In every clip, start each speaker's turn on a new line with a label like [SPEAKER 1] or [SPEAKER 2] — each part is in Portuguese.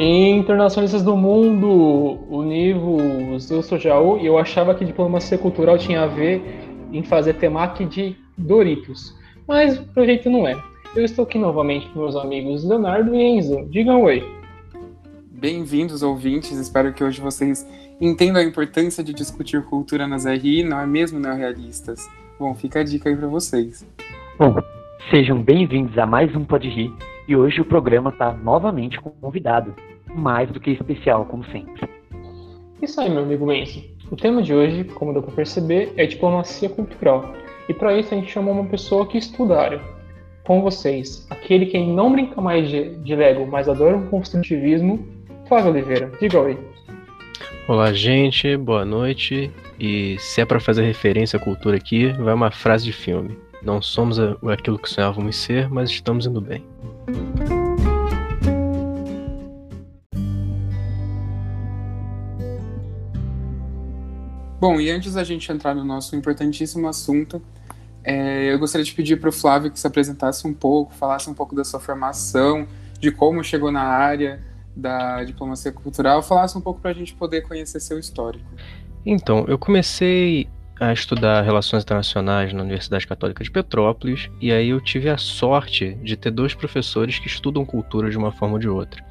[SPEAKER 1] Internacionalistas do mundo, univos, eu sou Jaú e eu achava que diplomacia cultural tinha a ver em fazer temaki de Doritos, mas pelo jeito não é. Eu estou aqui novamente com meus amigos Leonardo e Enzo. Digam oi.
[SPEAKER 2] Bem-vindos, ouvintes. Espero que hoje vocês entendam a importância de discutir cultura nas RI, não é mesmo, neorrealistas? Bom, fica a dica aí para vocês.
[SPEAKER 3] Bom, sejam bem-vindos a mais um Pode Rir e hoje o programa está novamente com convidado, mais do que especial, como sempre.
[SPEAKER 1] Isso aí, meu amigo Menso. O tema de hoje, como deu para perceber, é diplomacia cultural. E para isso a gente chamou uma pessoa que estuda área. Com vocês, aquele que não brinca mais de, de Lego, mas adora o construtivismo, Flávio Oliveira. Diga oi.
[SPEAKER 4] Olá, gente, boa noite. E se é para fazer referência à cultura aqui, vai uma frase de filme. Não somos aquilo que sonhávamos ser, mas estamos indo bem.
[SPEAKER 2] Bom, e antes da gente entrar no nosso importantíssimo assunto, é, eu gostaria de pedir para o Flávio que se apresentasse um pouco, falasse um pouco da sua formação, de como chegou na área da diplomacia cultural, falasse um pouco para a gente poder conhecer seu histórico.
[SPEAKER 4] Então, eu comecei a estudar relações internacionais na Universidade Católica de Petrópolis e aí eu tive a sorte de ter dois professores que estudam cultura de uma forma ou de outra.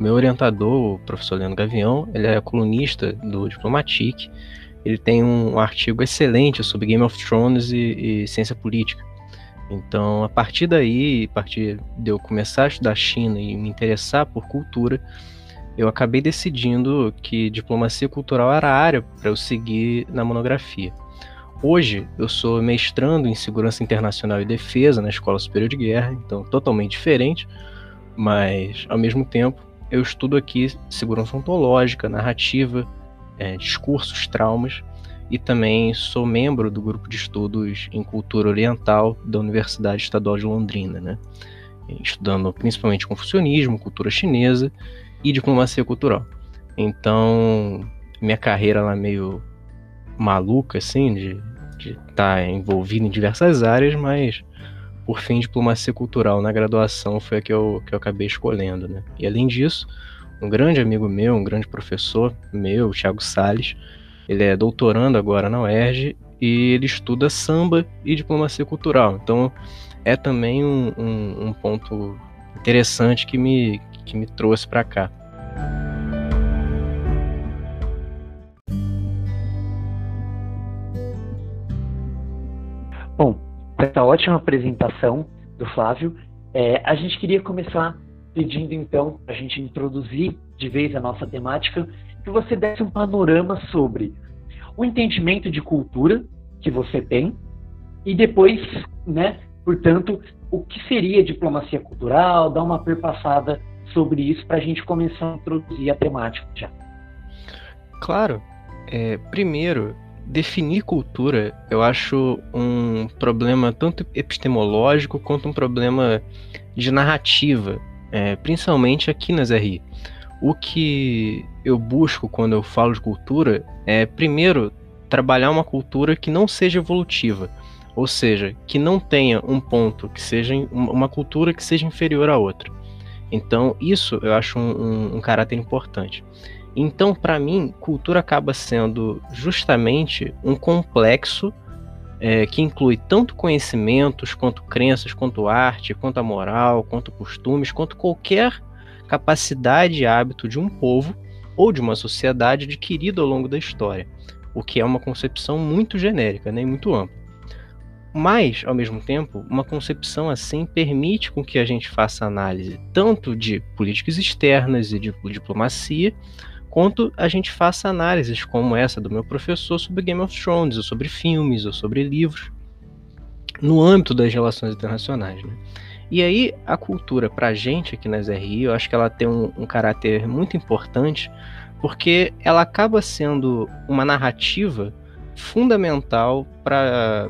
[SPEAKER 4] O meu orientador, o professor Leandro Gavião, ele é colunista do Diplomatique, ele tem um artigo excelente sobre Game of Thrones e, e ciência política. Então, a partir daí, a partir de eu começar a estudar China e me interessar por cultura, eu acabei decidindo que diplomacia cultural era a área para eu seguir na monografia. Hoje eu sou mestrando em segurança internacional e defesa na Escola Superior de Guerra, então totalmente diferente, mas ao mesmo tempo eu estudo aqui segurança ontológica, narrativa, é, discursos, traumas e também sou membro do grupo de estudos em cultura oriental da Universidade Estadual de Londrina, né? estudando principalmente confucionismo, cultura chinesa e diplomacia cultural. Então, minha carreira lá meio maluca, assim, de estar tá envolvido em diversas áreas, mas por fim, diplomacia cultural na graduação foi a que eu, que eu acabei escolhendo, né? E além disso, um grande amigo meu, um grande professor meu, Thiago Sales, ele é doutorando agora na UERJ e ele estuda samba e diplomacia cultural. Então, é também um, um, um ponto interessante que me, que me trouxe para cá.
[SPEAKER 3] Bom, com essa ótima apresentação do Flávio, é, a gente queria começar pedindo então, para a gente introduzir de vez a nossa temática, que você desse um panorama sobre o entendimento de cultura que você tem e depois, né, portanto, o que seria diplomacia cultural, dar uma perpassada sobre isso para a gente começar a introduzir a temática já.
[SPEAKER 4] Claro. É, primeiro, definir cultura eu acho um problema tanto epistemológico quanto um problema de narrativa, é, principalmente aqui nas RI. O que eu busco quando eu falo de cultura é, primeiro, trabalhar uma cultura que não seja evolutiva, ou seja, que não tenha um ponto que seja uma cultura que seja inferior à outra. Então, isso eu acho um, um, um caráter importante. Então, para mim, cultura acaba sendo justamente um complexo é, que inclui tanto conhecimentos, quanto crenças, quanto arte, quanto a moral, quanto costumes, quanto qualquer capacidade e hábito de um povo ou de uma sociedade adquirido ao longo da história, o que é uma concepção muito genérica, né, e muito ampla. Mas, ao mesmo tempo, uma concepção assim permite com que a gente faça análise tanto de políticas externas e de diplomacia, quanto a gente faça análises como essa do meu professor sobre Game of Thrones, ou sobre filmes, ou sobre livros, no âmbito das relações internacionais. Né? E aí, a cultura, para a gente aqui nas RI, eu acho que ela tem um, um caráter muito importante, porque ela acaba sendo uma narrativa fundamental para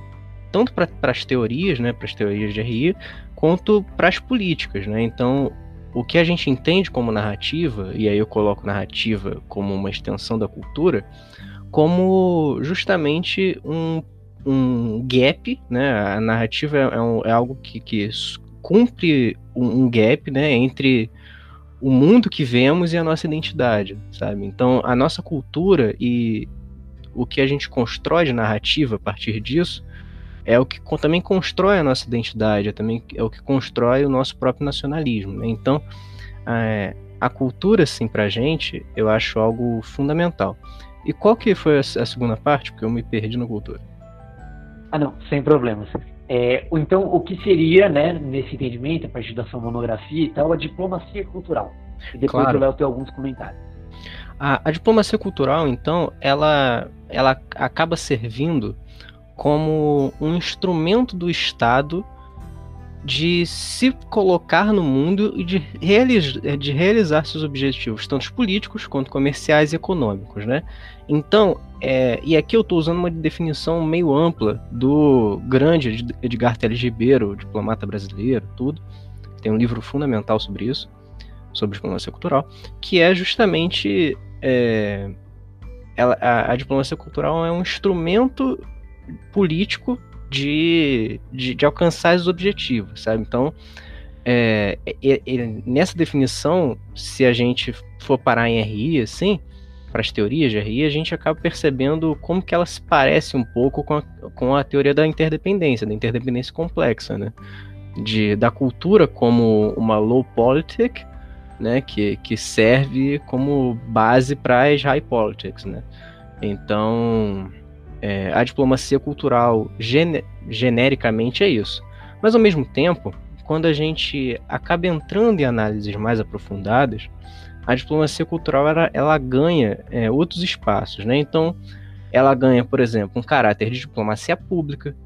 [SPEAKER 4] tanto para as teorias, né, para as teorias de RI, quanto para as políticas, né? Então, o que a gente entende como narrativa, e aí eu coloco narrativa como uma extensão da cultura, como justamente um, um gap, né? A narrativa é, é, um, é algo que, que cumpre um, um, gap, né? Entre o mundo que vemos e a nossa identidade, sabe? Então, a nossa cultura e o que a gente constrói de narrativa a partir disso é o que também constrói a nossa identidade, é também é o que constrói o nosso próprio nacionalismo. Né? Então, é, a cultura, assim, pra gente, eu acho algo fundamental. E qual que foi a, segunda parte? Porque eu me perdi na cultura.
[SPEAKER 3] Ah, não, sem problemas. É, então, o que seria, né, nesse entendimento, a partir da sua monografia e tal, a diplomacia cultural? E depois claro. o Léo tem alguns comentários.
[SPEAKER 4] A, a, diplomacia cultural, então, ela, ela acaba servindo como um instrumento do Estado de se colocar no mundo e de, realiz de realizar seus objetivos, tanto políticos quanto comerciais e econômicos, né? Então, é, e aqui eu estou usando uma definição meio ampla do grande Edgar Teles Ribeiro, diplomata brasileiro, tudo. Tem um livro fundamental sobre isso, sobre diplomacia cultural, que é justamente é, ela, a, a diplomacia cultural é um instrumento político de, de, de alcançar os objetivos, sabe? Então, é, é, é, nessa definição, se a gente for parar em RI, assim, para as teorias de RI, a gente acaba percebendo como que ela se parece um pouco com a, com a teoria da interdependência, da interdependência complexa, né? De, da cultura como uma low politic, né? Que, que serve como base para as high politics, né? Então, é, a diplomacia cultural gene, genericamente é isso. Mas ao mesmo tempo, quando a gente acaba entrando em análises mais aprofundadas, a diplomacia cultural ela, ela ganha é, outros espaços, né? Então, ela ganha, por exemplo, um caráter de diplomacia pública,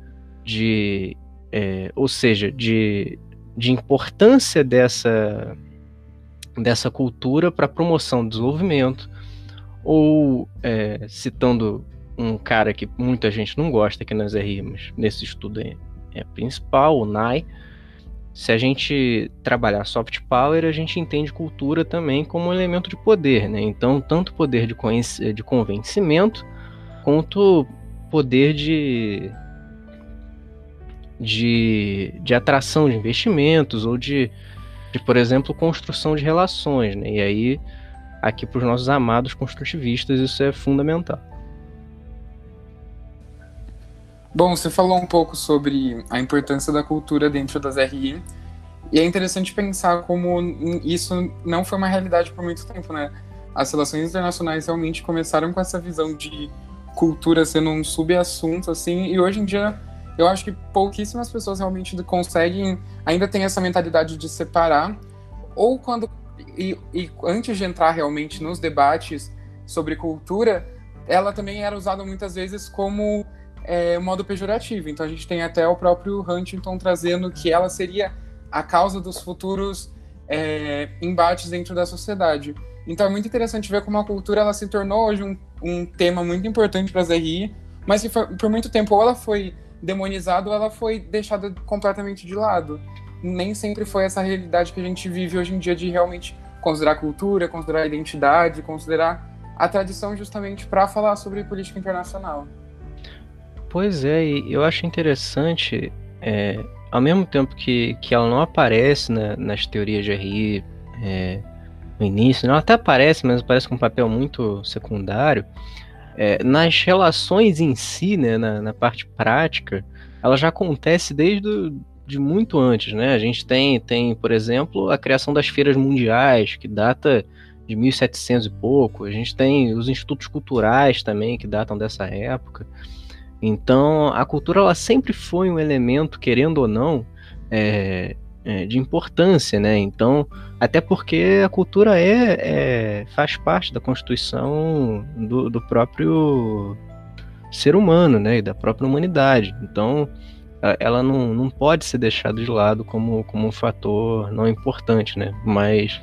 [SPEAKER 4] de, é, ou seja, de, de importância dessa, dessa cultura para a promoção do desenvolvimento, ou é, citando um cara que muita gente não gosta que nós rimos nesse estudo é, é principal, o NAI. Se a gente trabalhar soft power, a gente entende cultura também como um elemento de poder, né? Então, tanto poder de, de convencimento quanto poder de, de, de atração de investimentos ou de, de, por exemplo, construção de relações, né? E aí, aqui para os nossos amados construtivistas, isso é fundamental.
[SPEAKER 2] Bom, você falou um pouco sobre a importância da cultura dentro das RI, e é interessante pensar como isso não foi uma realidade por muito tempo, né? As relações internacionais realmente começaram com essa visão de cultura sendo um subassunto, assim, e hoje em dia eu acho que pouquíssimas pessoas realmente conseguem, ainda tem essa mentalidade de separar, ou quando, e, e antes de entrar realmente nos debates sobre cultura, ela também era usada muitas vezes como é, modo pejorativo. Então a gente tem até o próprio Huntington trazendo que ela seria a causa dos futuros é, embates dentro da sociedade. Então é muito interessante ver como a cultura ela se tornou hoje um, um tema muito importante para as RI, mas que for, por muito tempo ou ela foi demonizada ou ela foi deixada completamente de lado. Nem sempre foi essa realidade que a gente vive hoje em dia de realmente considerar cultura, considerar identidade, considerar a tradição justamente para falar sobre política internacional.
[SPEAKER 4] Pois é, e eu acho interessante, é, ao mesmo tempo que, que ela não aparece na, nas teorias de RI é, no início, ela até aparece, mas aparece com um papel muito secundário, é, nas relações em si, né, na, na, parte prática, ela já acontece desde de muito antes, né? A gente tem, tem, por exemplo, a criação das feiras mundiais, que data de 1700 e pouco. A gente tem os institutos culturais também, que datam dessa época. Então, a cultura ela sempre foi um elemento, querendo ou não, é, é, de importância, né? Então, até porque a cultura é, é faz parte da constituição do, do, próprio ser humano, né? E da própria humanidade. Então, ela não, não pode ser deixada de lado como, como um fator não importante, né? Mas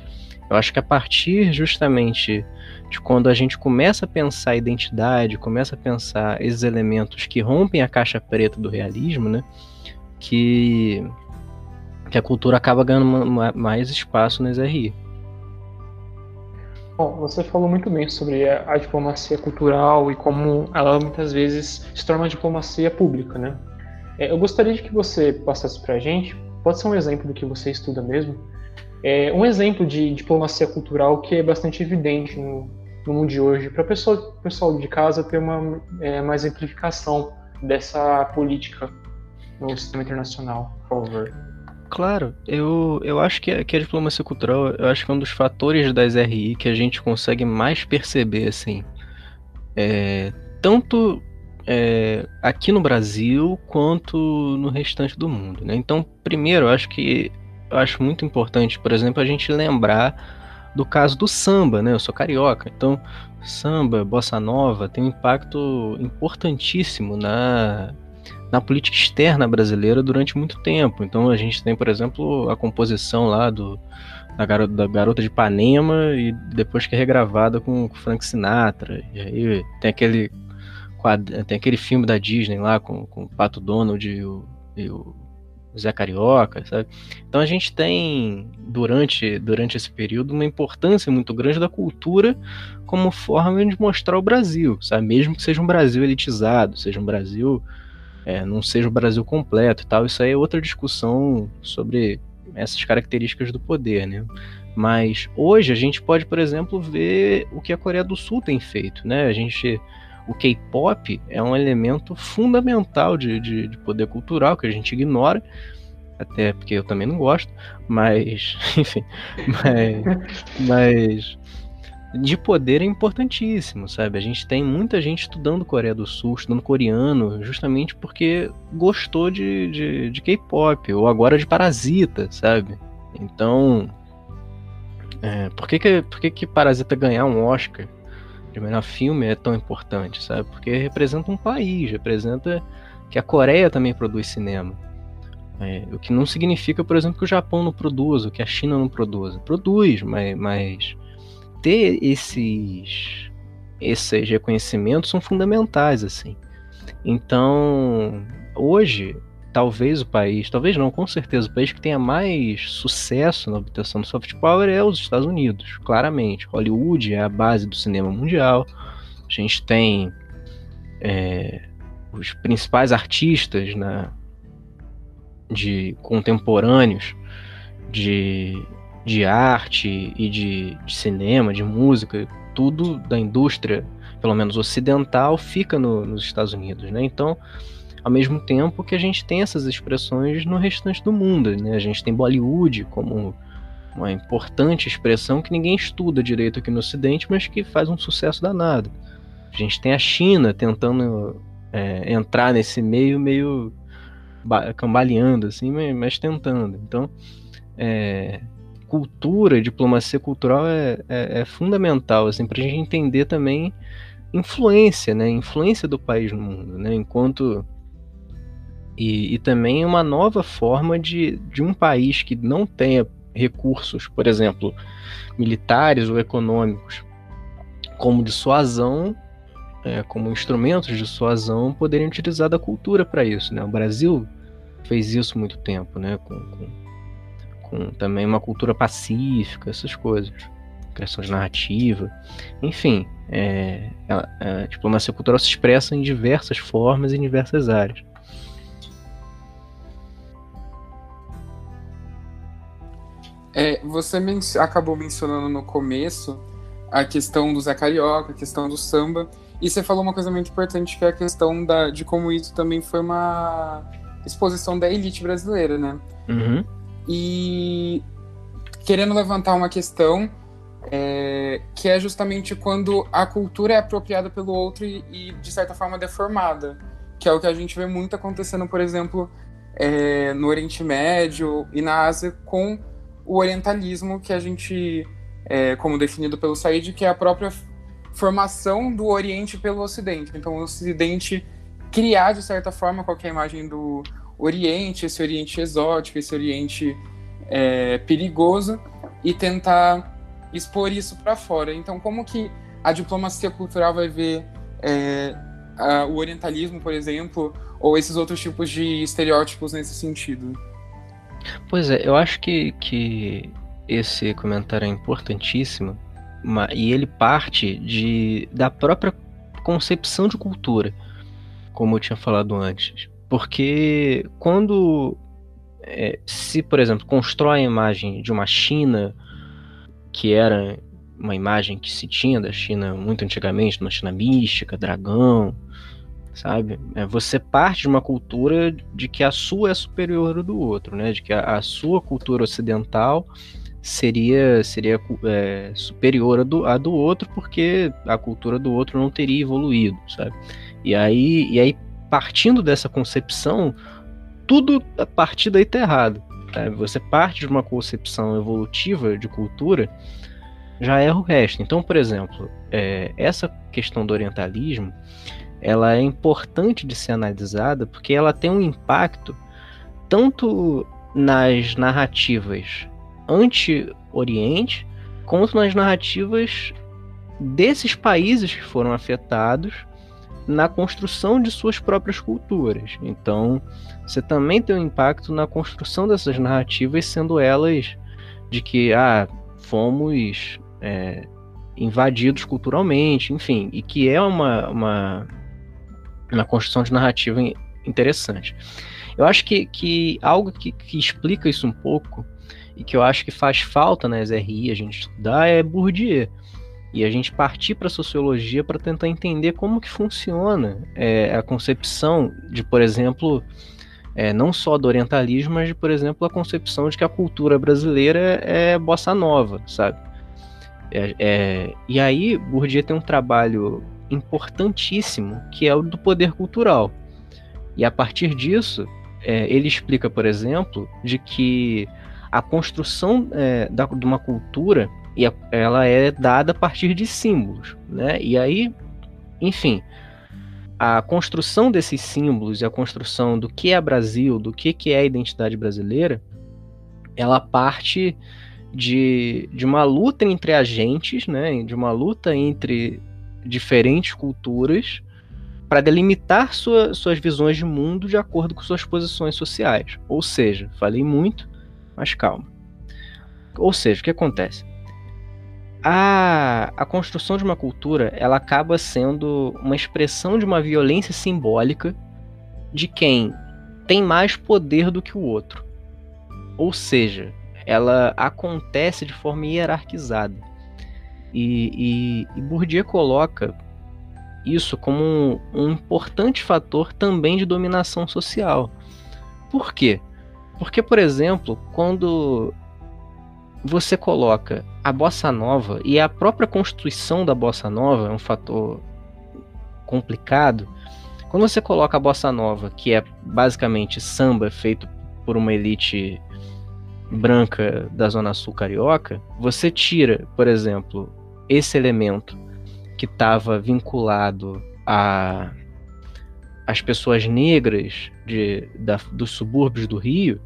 [SPEAKER 4] eu acho que a partir justamente de quando a gente começa a pensar a identidade, começa a pensar esses elementos que rompem a caixa preta do realismo, né? Que, que a cultura acaba ganhando mais espaço nas RI.
[SPEAKER 1] Bom, você falou muito bem sobre a, a, diplomacia cultural e como ela muitas vezes se torna uma diplomacia pública, né? É, eu gostaria de que você passasse para a gente, pode ser um exemplo do que você estuda mesmo, É um exemplo de diplomacia cultural que é bastante evidente no, no mundo de hoje, para o pessoal, pessoal de casa ter uma é, mais exemplificação dessa política no sistema internacional, por favor.
[SPEAKER 4] Claro, eu, eu acho que a, que a diplomacia cultural, eu acho que é um dos fatores das RI que a gente consegue mais perceber, assim, é, tanto é, aqui no Brasil quanto no restante do mundo, né? Então, primeiro, eu acho que eu acho muito importante, por exemplo, a gente lembrar do caso do samba, né? Eu sou carioca, então samba, bossa nova tem um impacto importantíssimo na na política externa brasileira durante muito tempo. Então a gente tem, por exemplo, a composição lá do, da, garota, da garota de Ipanema e depois que é regravada com, com Frank Sinatra. E aí tem aquele tem aquele filme da Disney lá com, com o Pato Donald e o, e o Zé Carioca, sabe? Então a gente tem durante durante esse período uma importância muito grande da cultura como forma de mostrar o Brasil, sabe? Mesmo que seja um Brasil elitizado, seja um Brasil é, não seja o Brasil completo e tal. Isso aí é outra discussão sobre essas características do poder, né? Mas hoje a gente pode, por exemplo, ver o que a Coreia do Sul tem feito, né? A gente, o K-pop é um elemento fundamental de, de, de poder cultural que a gente ignora, até porque eu também não gosto, mas, enfim, mas, mas de poder é importantíssimo, sabe? A gente tem muita gente estudando Coreia do Sul, estudando coreano, justamente porque gostou de, de, de K-pop, ou agora de Parasita, sabe? Então, é, por, que, que, por que, que Parasita ganhar um Oscar de melhor filme é tão importante, sabe? Porque representa um país, representa que a Coreia também produz cinema. É, o que não significa, por exemplo, que o Japão não produza, que a China não produza. Produz, mas, mas ter esses esses reconhecimentos são fundamentais assim. Então, hoje, talvez o país, talvez não, com certeza, o país que tenha mais sucesso na obtenção do soft power é os Estados Unidos, claramente. Hollywood é a base do cinema mundial. A gente tem é, os principais artistas na, de contemporâneos de de arte e de, de cinema, de música, tudo da indústria, pelo menos ocidental, fica no, nos Estados Unidos, né? Então, ao mesmo tempo que a gente tem essas expressões no restante do mundo, né? A gente tem Bollywood como uma importante expressão que ninguém estuda direito aqui no Ocidente, mas que faz um sucesso danado. A gente tem a China tentando é, entrar nesse meio, meio cambaleando, assim, mas tentando. Então, é, cultura, diplomacia cultural é, é, é fundamental, assim, para a gente entender também influência, né? Influência do país no mundo, né? Enquanto e, e, também uma nova forma de, de um país que não tenha recursos, por exemplo, militares ou econômicos, como dissuasão, é, como instrumentos de dissuasão, poderem utilizar da cultura para isso. Né? O Brasil fez isso muito tempo, né? Com, com com também uma cultura pacífica, essas coisas. Criação de narrativa. Enfim, é, a, a diplomacia cultural se expressa em diversas formas e em diversas áreas.
[SPEAKER 2] É, você men acabou mencionando no começo a questão do Zé Carioca, a questão do samba, e você falou uma coisa muito importante que é a questão da, de como isso também foi uma exposição da elite brasileira, né?
[SPEAKER 4] Uhum.
[SPEAKER 2] E querendo levantar uma questão é, que é justamente quando a cultura é apropriada pelo outro e, e, de certa forma deformada, que é o que a gente vê muito acontecendo, por exemplo, é, no Oriente Médio e na Ásia com o orientalismo que a gente, é, como definido pelo Said, que é a própria formação do Oriente pelo Ocidente. Então, o Ocidente criar de certa forma qualquer imagem do Oriente, esse Oriente exótico, esse Oriente é, perigoso e tentar expor isso para fora. Então, como que a diplomacia cultural vai ver é, a, o orientalismo, por exemplo, ou esses outros tipos de estereótipos nesse sentido?
[SPEAKER 4] Pois é, eu acho que, que esse comentário é importantíssimo e ele parte de, da própria concepção de cultura, como eu tinha falado antes. Porque quando é, se, por exemplo, constrói a imagem de uma China que era uma imagem que se tinha da China muito antigamente, uma China mística, dragão, sabe? É, você parte de uma cultura de que a sua é superior do outro, né? De que a, a sua cultura ocidental seria seria é, superior à do, do outro porque a cultura do outro não teria evoluído, sabe? E aí, e aí partindo dessa concepção, tudo a partir daí tá errado. Sabe? Você parte de uma concepção evolutiva de cultura, já erra o resto. Então, por exemplo, é, essa questão do orientalismo, ela é importante de ser analisada porque ela tem um impacto tanto nas narrativas anti-Oriente, quanto nas narrativas desses países que foram afetados na construção de suas próprias culturas. Então, você também tem um impacto na construção dessas narrativas, sendo elas de que ah, fomos é, invadidos culturalmente, enfim, e que é uma, uma, uma construção de narrativa interessante. Eu acho que, que algo que, que explica isso um pouco e que eu acho que faz falta nas RI a gente estudar é Bourdieu. E a gente partir para a sociologia para tentar entender como que funciona é, a concepção de, por exemplo, é, não só do orientalismo, mas de, por exemplo, a concepção de que a cultura brasileira é bossa nova, sabe? É, é, e aí, Bourdieu tem um trabalho importantíssimo que é o do poder cultural. E a partir disso, é, ele explica, por exemplo, de que a construção é, da, de uma cultura e a, ela é dada a partir de símbolos, né? E aí, enfim, a construção desses símbolos e a construção do que é Brasil, do que, que é a identidade brasileira, ela parte de, de uma luta entre agentes, né? De uma luta entre diferentes culturas para delimitar sua, suas visões de mundo de acordo com suas posições sociais. Ou seja, falei muito, mas calma. Ou seja, o que acontece? A, a construção de uma cultura ela acaba sendo uma expressão de uma violência simbólica de quem tem mais poder do que o outro. Ou seja, ela acontece de forma hierarquizada. E, e, e Bourdieu coloca isso como um, um importante fator também de dominação social. Por quê? Porque, por exemplo, quando você coloca a bossa nova e a própria constituição da bossa nova é um fator complicado. Quando você coloca a bossa nova, que é basicamente samba feito por uma elite branca da zona sul carioca, você tira, por exemplo, esse elemento que estava vinculado a as pessoas negras de, da, dos subúrbios do Rio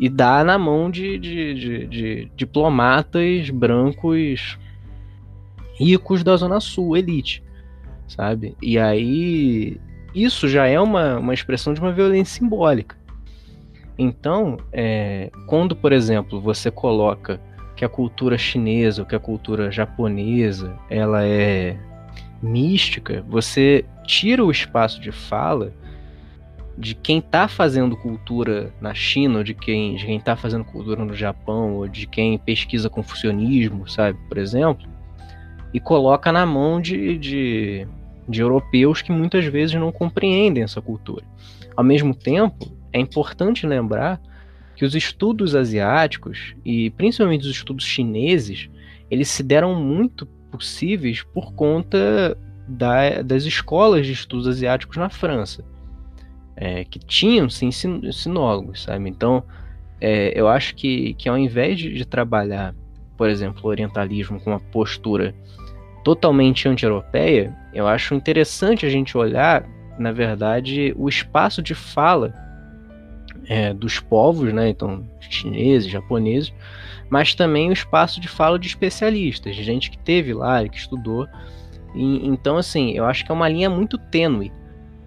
[SPEAKER 4] e dá na mão de, de, de, de, diplomatas brancos ricos da Zona Sul, elite, sabe? E aí isso já é uma, uma expressão de uma violência simbólica. Então, é, quando, por exemplo, você coloca que a cultura chinesa que a cultura japonesa ela é mística, você tira o espaço de fala de quem está fazendo cultura na China, ou de quem de quem está fazendo cultura no Japão, ou de quem pesquisa confucionismo, sabe, por exemplo, e coloca na mão de, de, de europeus que muitas vezes não compreendem essa cultura. Ao mesmo tempo, é importante lembrar que os estudos asiáticos e principalmente os estudos chineses, eles se deram muito possíveis por conta da, das escolas de estudos asiáticos na França é, que tinham sim sinólogos, sabe? Então, é, eu acho que, que ao invés de, de, trabalhar, por exemplo, o orientalismo com uma postura totalmente anti-europeia, eu acho interessante a gente olhar, na verdade, o espaço de fala é, dos povos, né? Então, chineses, japoneses, mas também o espaço de fala de especialistas, de gente que teve lá que estudou. E, então, assim, eu acho que é uma linha muito tênue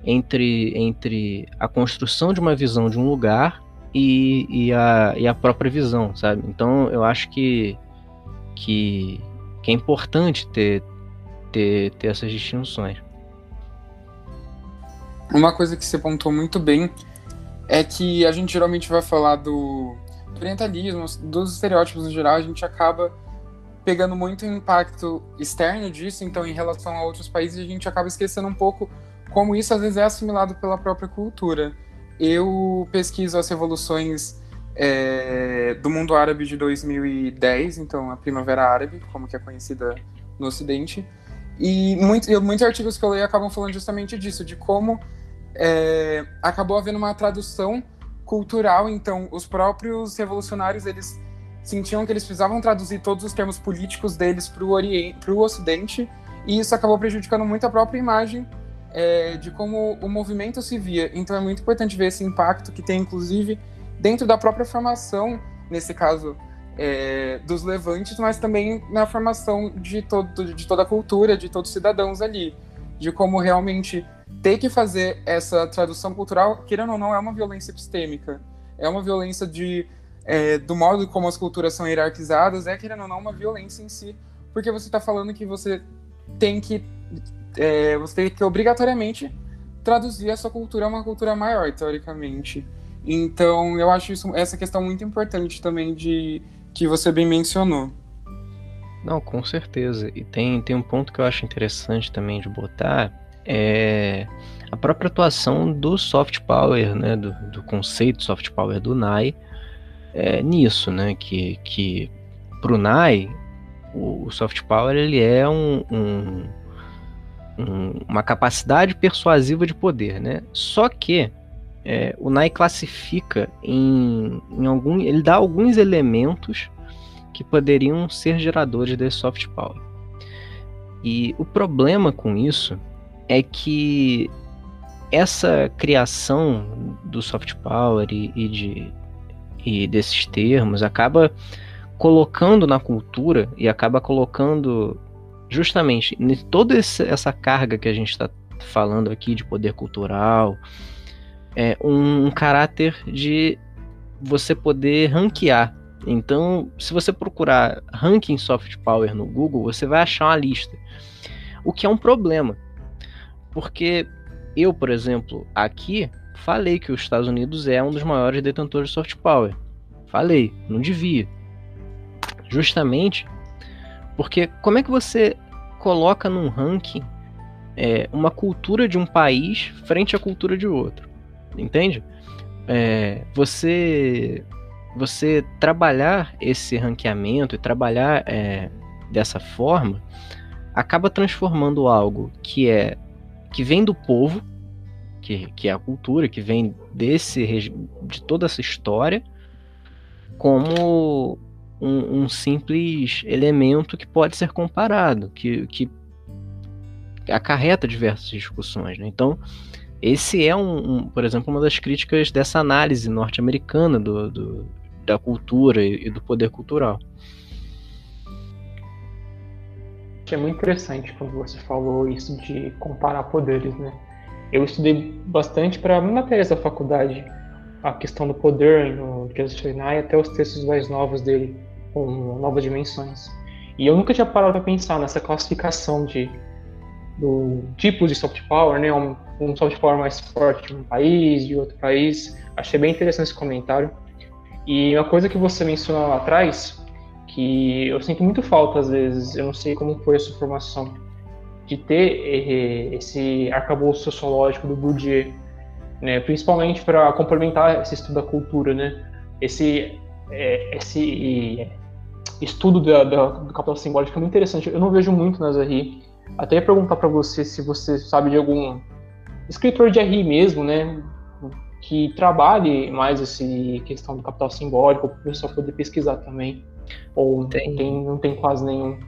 [SPEAKER 4] entre, entre a construção de uma visão de um lugar e, e, a, e a própria visão, sabe? Então eu acho que, que, que é importante ter, ter, ter essas distinções.
[SPEAKER 2] Uma coisa que você pontuou muito bem é que a gente geralmente vai falar do, do orientalismo, dos estereótipos no geral, a gente acaba pegando muito impacto externo disso, então em relação a outros países a gente acaba esquecendo um pouco como isso às vezes é assimilado pela própria cultura. Eu pesquiso as revoluções é, do mundo árabe de 2010, então a Primavera Árabe, como que é conhecida no Ocidente, e muito, muitos artigos que eu leio acabam falando justamente disso, de como é, acabou havendo uma tradução cultural, então os próprios revolucionários eles sentiam que eles precisavam traduzir todos os termos políticos deles para o Ocidente, e isso acabou prejudicando muito a própria imagem é, de como o movimento se via. Então é muito importante ver esse impacto que tem, inclusive, dentro da própria formação, nesse caso, é, dos levantes, mas também na formação de, todo, de toda a cultura, de todos os cidadãos ali. De como realmente ter que fazer essa tradução cultural, querendo ou não, é uma violência epistêmica. É uma violência de é, do modo como as culturas são hierarquizadas, é, querendo ou não, uma violência em si, porque você está falando que você tem que é, você tem que obrigatoriamente traduzir a sua cultura a uma cultura maior, teoricamente. Então, eu acho isso, essa questão muito importante também de que você bem mencionou.
[SPEAKER 4] Não, com certeza. E tem, tem um ponto que eu acho interessante também de botar, é a própria atuação do soft power, né, do, do conceito soft power do NAI, é, nisso, né? Que, que pro Nai, o, o soft power ele é um, um, um, uma capacidade persuasiva de poder, né? Só que é, o Nai classifica em, em algum, ele dá alguns elementos que poderiam ser geradores desse soft power. E o problema com isso é que essa criação do soft power e, e de e desses termos, acaba colocando na cultura e acaba colocando justamente toda essa carga que a gente está falando aqui de poder cultural, é um, um caráter de você poder ranquear. Então, se você procurar ranking soft power no Google, você vai achar uma lista. O que é um problema. Porque eu, por exemplo, aqui Falei que os Estados Unidos é um dos maiores detentores de soft power. Falei, não devia. Justamente porque como é que você coloca num ranking é, uma cultura de um país frente à cultura de outro? Entende? É, você você trabalhar esse ranqueamento e trabalhar é, dessa forma acaba transformando algo que é que vem do povo que, que é a cultura, que vem desse de toda essa história, como um, um simples elemento que pode ser comparado, que, que acarreta diversas discussões. Né? Então, esse é um, um, por exemplo, uma das críticas dessa análise norte-americana do, do, da cultura e, e do poder cultural.
[SPEAKER 1] É muito interessante quando você falou isso de comparar poderes, né? eu estudei bastante para matérias da faculdade, a questão do poder no Joseph Nye, até os textos mais novos dele, com novas dimensões. E eu nunca tinha parado para pensar nessa classificação de do tipos de soft power, né? Um, um soft power mais forte de um país, de outro país. Achei bem interessante esse comentário. E uma coisa que você mencionou lá atrás, que eu sinto muito falta às vezes, eu não sei como foi a sua formação, de ter eh, esse arcabouço sociológico do Bourdieu, né, principalmente para complementar esse estudo da cultura, né, esse, é, esse estudo da, da, do capital simbólico é muito interessante. Eu não vejo muito nas RI. Até ia perguntar para você se você sabe de algum escritor de RI mesmo, né, que trabalhe mais essa questão do capital simbólico, para o pessoal poder pesquisar também. Ou tem. Tem, não tem quase nenhum.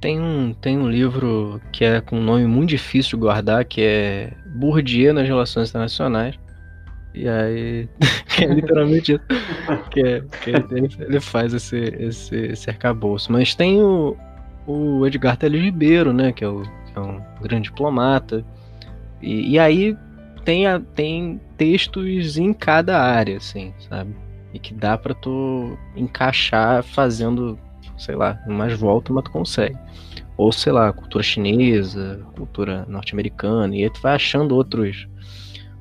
[SPEAKER 4] Tem um, tem um livro que é com um nome muito difícil de guardar, que é Bourdieu nas Relações Internacionais. E aí, que é literalmente isso. que é, que ele, ele, faz esse, esse, esse arcabouço. Mas tem o, o Edgar Teles Ribeiro, né? Que é, o, que é um grande diplomata. E, e aí tem, a, tem textos em cada área, assim, sabe? E que dá para tu encaixar fazendo sei lá, mais volta, mas tu consegue. Ou, sei lá, cultura chinesa, cultura norte-americana, e aí tu vai achando outros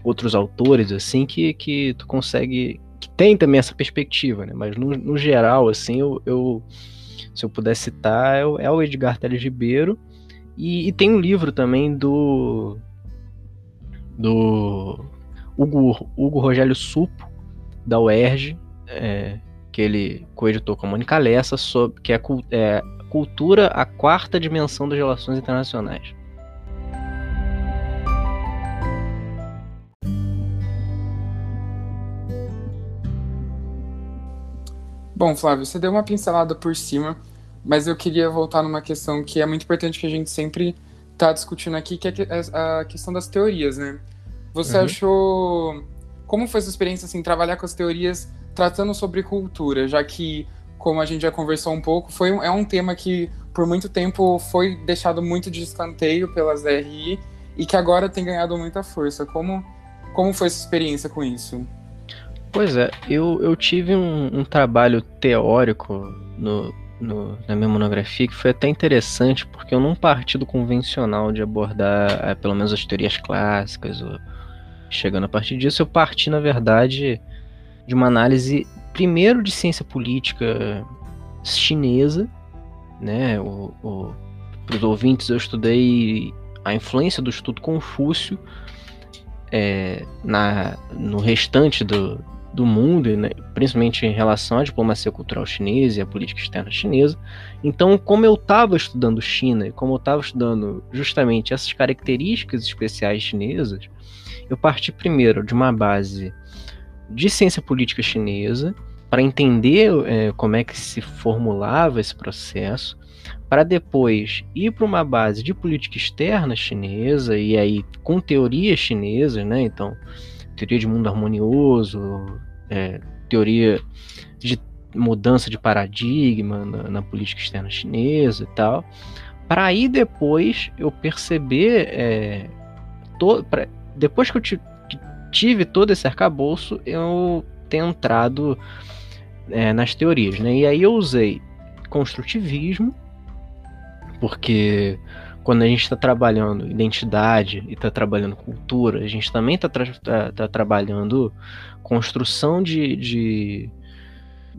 [SPEAKER 4] outros autores, assim, que, que tu consegue. que tem também essa perspectiva, né? Mas no, no geral, assim, eu, eu, se eu puder citar, é o, é o Edgar Teles Ribeiro. E, e, tem um livro também do. Do Hugo, Hugo Rogério Supo, da UERJ, é, que ele coeditou com a Mônica Lessa, sobre, que é, é Cultura, a quarta dimensão das relações internacionais.
[SPEAKER 2] Bom, Flávio, você deu uma pincelada por cima, mas eu queria voltar numa questão que é muito importante que a gente sempre está discutindo aqui, que é, é a questão das teorias, né? Você uhum. achou. Como foi sua experiência, assim, trabalhar com as teorias tratando sobre cultura, já que, como a gente já conversou um pouco, foi, é um tema que por muito tempo foi deixado muito de escanteio pelas DRI e que agora tem ganhado muita força. Como, como foi sua experiência com isso?
[SPEAKER 4] Pois é, eu, eu tive um, um trabalho teórico no, no, na minha monografia que foi até interessante, porque eu não parti do convencional de abordar é, pelo menos as teorias clássicas, ou, chegando a partir disso, eu parti, na verdade, de uma análise, primeiro, de ciência política chinesa, né? Para os ouvintes, eu estudei a influência do estudo Confúcio é, na, no restante do, do mundo, né, principalmente em relação à diplomacia cultural chinesa e à política externa chinesa. Então, como eu estava estudando China e como eu estava estudando justamente essas características especiais chinesas, eu parti primeiro de uma base de ciência política chinesa para entender é, como é que se formulava esse processo, para depois ir para uma base de política externa chinesa e aí com teorias chinesas, né? Então teoria de mundo harmonioso, é, teoria de mudança de paradigma na, na, política externa chinesa e tal, para aí depois eu perceber, é, to, pra, depois que eu tive todo esse arcabouço, eu tenho entrado é, nas teorias, né? E aí eu usei construtivismo, porque quando a gente está trabalhando identidade e está trabalhando cultura, a gente também está tra tá, tá trabalhando construção de, de,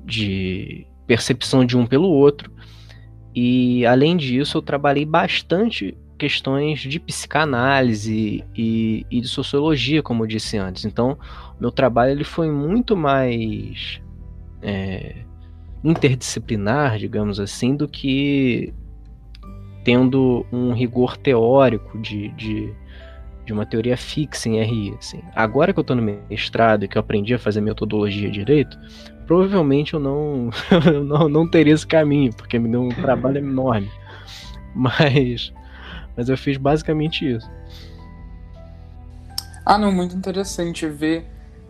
[SPEAKER 4] de, percepção de um pelo outro. E além disso, eu trabalhei bastante questões de psicanálise e, e de sociologia, como eu disse antes. Então, meu trabalho ele foi muito mais é, interdisciplinar, digamos assim, do que tendo um rigor teórico de, de, de uma teoria fixa em RI. Assim. Agora que eu estou no mestrado e que eu aprendi a fazer metodologia direito, provavelmente eu não, eu não, não teria esse caminho, porque me deu um trabalho enorme. Mas, mas eu fiz basicamente isso.
[SPEAKER 2] Ah, não, muito interessante ver.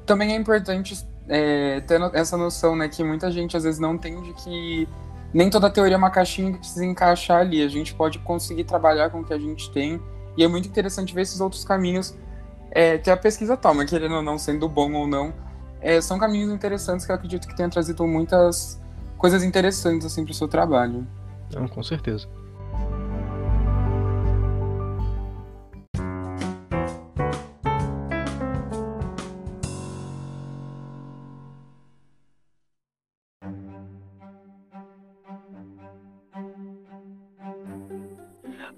[SPEAKER 2] Também é importante é, ter essa noção, né, que muita gente às vezes não entende que nem toda teoria é uma caixinha que precisa encaixar ali. A gente pode conseguir trabalhar com o que a gente tem. E é muito interessante ver esses outros caminhos é, que a pesquisa toma, querendo ou não, sendo bom ou não. É, são caminhos interessantes que eu acredito que tenham trazido muitas coisas interessantes assim, para o seu trabalho.
[SPEAKER 4] Não, com certeza.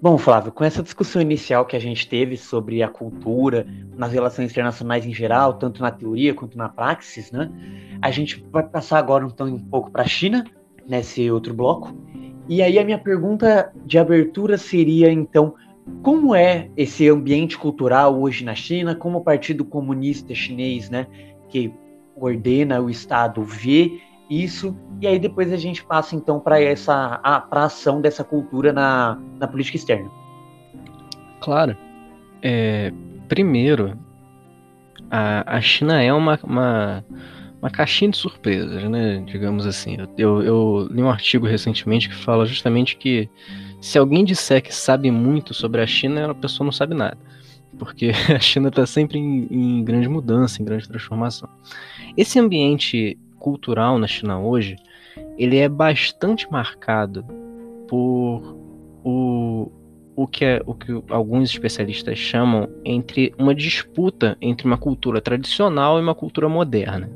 [SPEAKER 3] Bom, Flávio, com essa discussão inicial que a gente teve sobre a cultura nas relações internacionais em geral, tanto na teoria quanto na praxis, né? A gente vai passar agora então um pouco para a China, nesse outro bloco. E aí a minha pergunta de abertura seria então, como é esse ambiente cultural hoje na China? Como o Partido Comunista Chinês, né, que ordena o Estado vê isso, e aí depois a gente passa então para essa a, ação dessa cultura na, na política externa.
[SPEAKER 4] Claro. É, primeiro, a, a China é uma, uma, uma caixinha de surpresas, né? Digamos assim. Eu, eu li um artigo recentemente que fala justamente que se alguém disser que sabe muito sobre a China, a pessoa não sabe nada. Porque a China está sempre em, em grande mudança, em grande transformação. Esse ambiente cultural na China hoje, ele é bastante marcado por o, o que, é, o que alguns especialistas chamam entre uma disputa entre uma cultura tradicional e uma cultura moderna.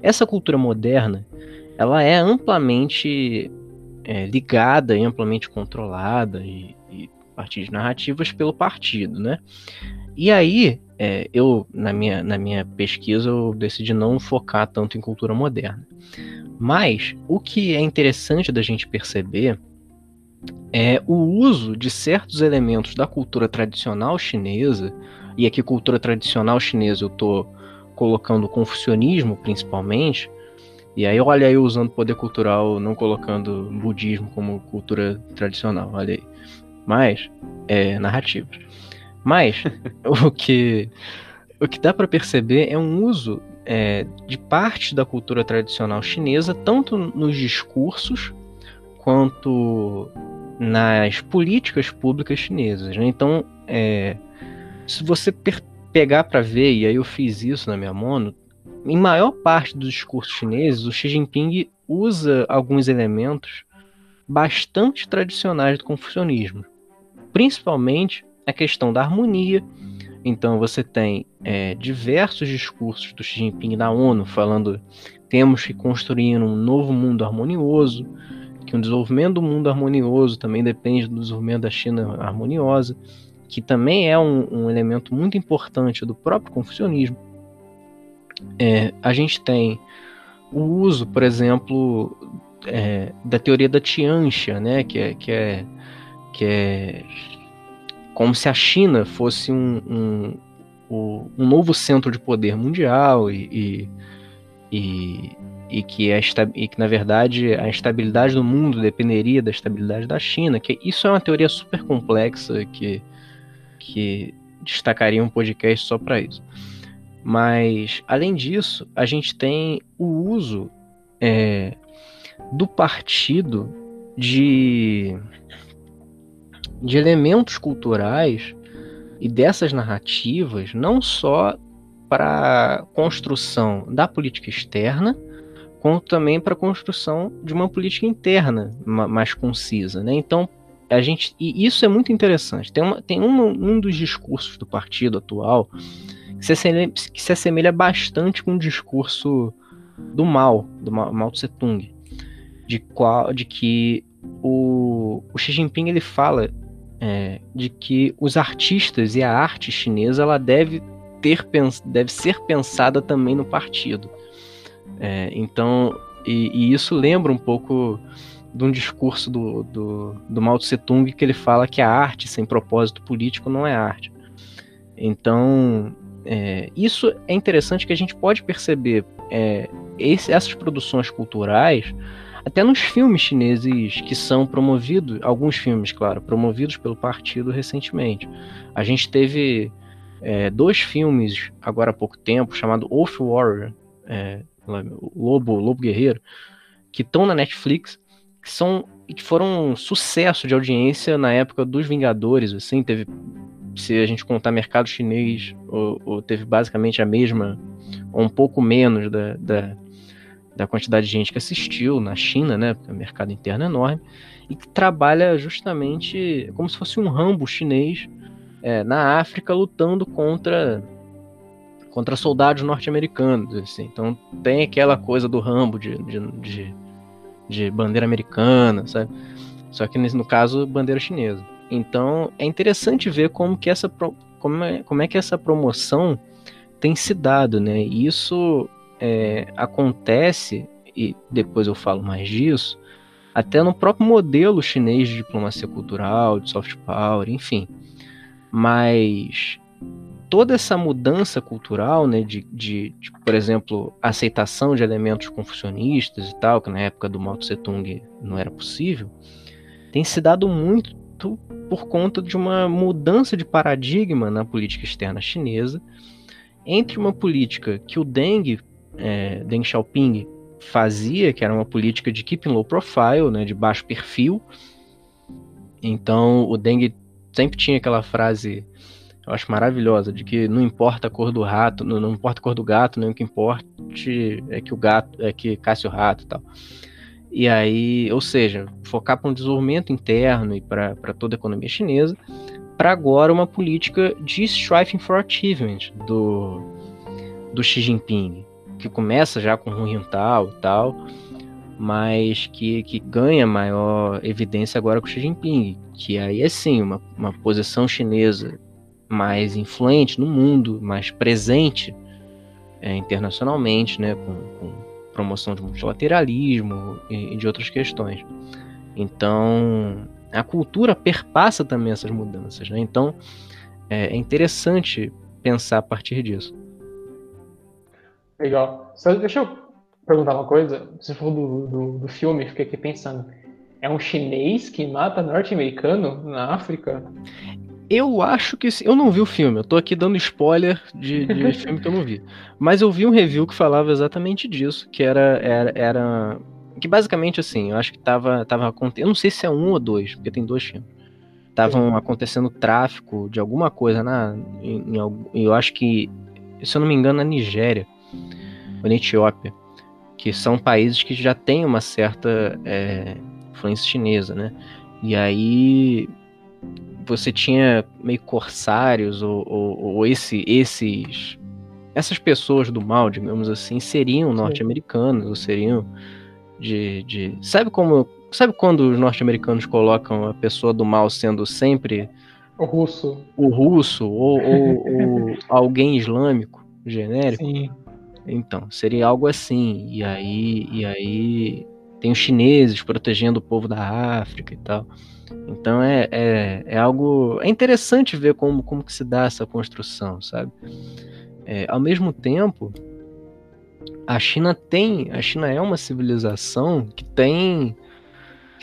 [SPEAKER 4] Essa cultura moderna, ela é amplamente é, ligada e amplamente controlada e, e a partir de narrativas pelo partido, né? E aí, é, eu, na minha, na minha pesquisa, eu decidi não focar tanto em cultura moderna. Mas, o que é interessante da gente perceber é o uso de certos elementos da cultura tradicional chinesa, e aqui cultura tradicional chinesa eu estou colocando o confucionismo principalmente, e aí olha aí usando poder cultural, não colocando budismo como cultura tradicional, olha aí. Mas, é narrativa. Mas, o que o que dá para perceber é um uso é, de parte da cultura tradicional chinesa, tanto nos discursos quanto nas políticas públicas chinesas. Né? Então, é, se você pegar para ver, e aí eu fiz isso na minha mono, em maior parte dos discursos chineses, o Xi Jinping usa alguns elementos bastante tradicionais do confucionismo, principalmente a questão da harmonia. Então, você tem é, diversos discursos do Xi Jinping na ONU falando temos que construir um novo mundo harmonioso, que o desenvolvimento do mundo harmonioso também depende do desenvolvimento da China harmoniosa, que também é um, um elemento muito importante do próprio confucionismo. É, a gente tem o uso, por exemplo, é, da teoria da Tianxia, né, que é, que é, que é como se a China fosse um, um, um novo centro de poder mundial e, e, e que, a, e que na verdade a estabilidade do mundo dependeria da estabilidade da China, que isso é uma teoria super complexa que, que destacaria um podcast só para isso. Mas além disso, a gente tem o uso é, do partido de, de elementos culturais e dessas narrativas, não só para construção da política externa, quanto também para a construção de uma política interna mais concisa. Né? Então, a gente. E isso é muito interessante. Tem, uma, tem um, um dos discursos do partido atual que se, assemelha, que se assemelha bastante com o discurso do Mao, do Mao Tse Tung, de, qual, de que o, o Xi Jinping ele fala é, de que os artistas e a arte chinesa ela deve ter deve ser pensada também no partido. É, então, e, e, isso lembra um pouco de um discurso do, do, do Mao Tse Tung que ele fala que a arte sem propósito político não é arte. Então, é, isso é interessante que a gente pode perceber é, esse, essas produções culturais até nos filmes chineses que são promovidos, alguns filmes, claro, promovidos pelo partido recentemente. A gente teve é, dois filmes agora há pouco tempo chamado Wolf Warrior, é, Lobo, Lobo Guerreiro, que estão na Netflix, que são que foram um sucesso de audiência na época dos Vingadores, assim, teve se a gente contar mercado chinês, ou, ou teve basicamente a mesma, ou um pouco menos da, da, da, quantidade de gente que assistiu na China, né? Porque o mercado interno é enorme, e que trabalha justamente como se fosse um Rambo chinês é, na África lutando contra contra soldados norte-americanos, assim. Então tem aquela coisa do Rambo de, de, de, de, bandeira americana, sabe? Só que no caso bandeira chinesa. Então é interessante ver como que essa como é, como é que essa promoção tem se dado, né? E isso é, acontece e depois eu falo mais disso até no próprio modelo chinês de diplomacia cultural, de soft power, enfim. Mas toda essa mudança cultural, né, de, de, de, por exemplo, aceitação de elementos confucionistas e tal, que na época do Mao Tse Tung não era possível, tem se dado muito por conta de uma mudança de paradigma na política externa chinesa entre uma política que o Deng, é, Deng Xiaoping fazia, que era uma política de keeping low profile, né, de baixo perfil. Então o Deng sempre tinha aquela frase eu acho maravilhosa, de que não importa a cor do rato, não, não importa a cor do gato, nem o que importa é que o gato, é que casse o rato e tal. E aí, ou seja, focar para um desenvolvimento interno e para toda a economia chinesa, para agora uma política de striving for achievement do, do Xi Jinping, que começa já com Hu Jintao e tal, mas que, que ganha maior evidência agora com Xi Jinping, que aí é sim uma, uma posição chinesa mais influente no mundo, mais presente é, internacionalmente, né, com, com, promoção de multilateralismo e, e de outras questões. Então, a cultura perpassa também essas mudanças, né? Então, é, é interessante pensar a partir disso.
[SPEAKER 1] Legal. Só deixa eu perguntar uma coisa. Você falou do, do, do filme, fiquei aqui pensando. É um chinês que mata norte-americano na África?
[SPEAKER 4] Eu acho que. Eu não vi o filme, eu tô aqui dando spoiler de, de filme que eu não vi. Mas eu vi um review que falava exatamente disso, que era. era, era que basicamente assim, eu acho que tava, tava acontecendo. Eu não sei se é um ou dois, porque tem dois filmes. Estavam acontecendo tráfico de alguma coisa na. Em, em, eu acho que. Se eu não me engano, na Nigéria. Ou na Etiópia. Que são países que já têm uma certa é, influência chinesa, né? E aí você tinha meio corsários ou, ou, ou esse, esses essas pessoas do mal, digamos assim, seriam norte-americanos ou seriam de, de sabe como sabe quando os norte-americanos colocam a pessoa do mal sendo sempre
[SPEAKER 1] o russo
[SPEAKER 4] o russo ou, ou, ou alguém islâmico genérico
[SPEAKER 1] Sim.
[SPEAKER 4] Então seria algo assim e aí e aí tem os chineses protegendo o povo da África e tal então é, é, é, algo. É interessante ver como, como que se dá essa construção, sabe? É, ao mesmo tempo, a China tem. A China é uma civilização que tem.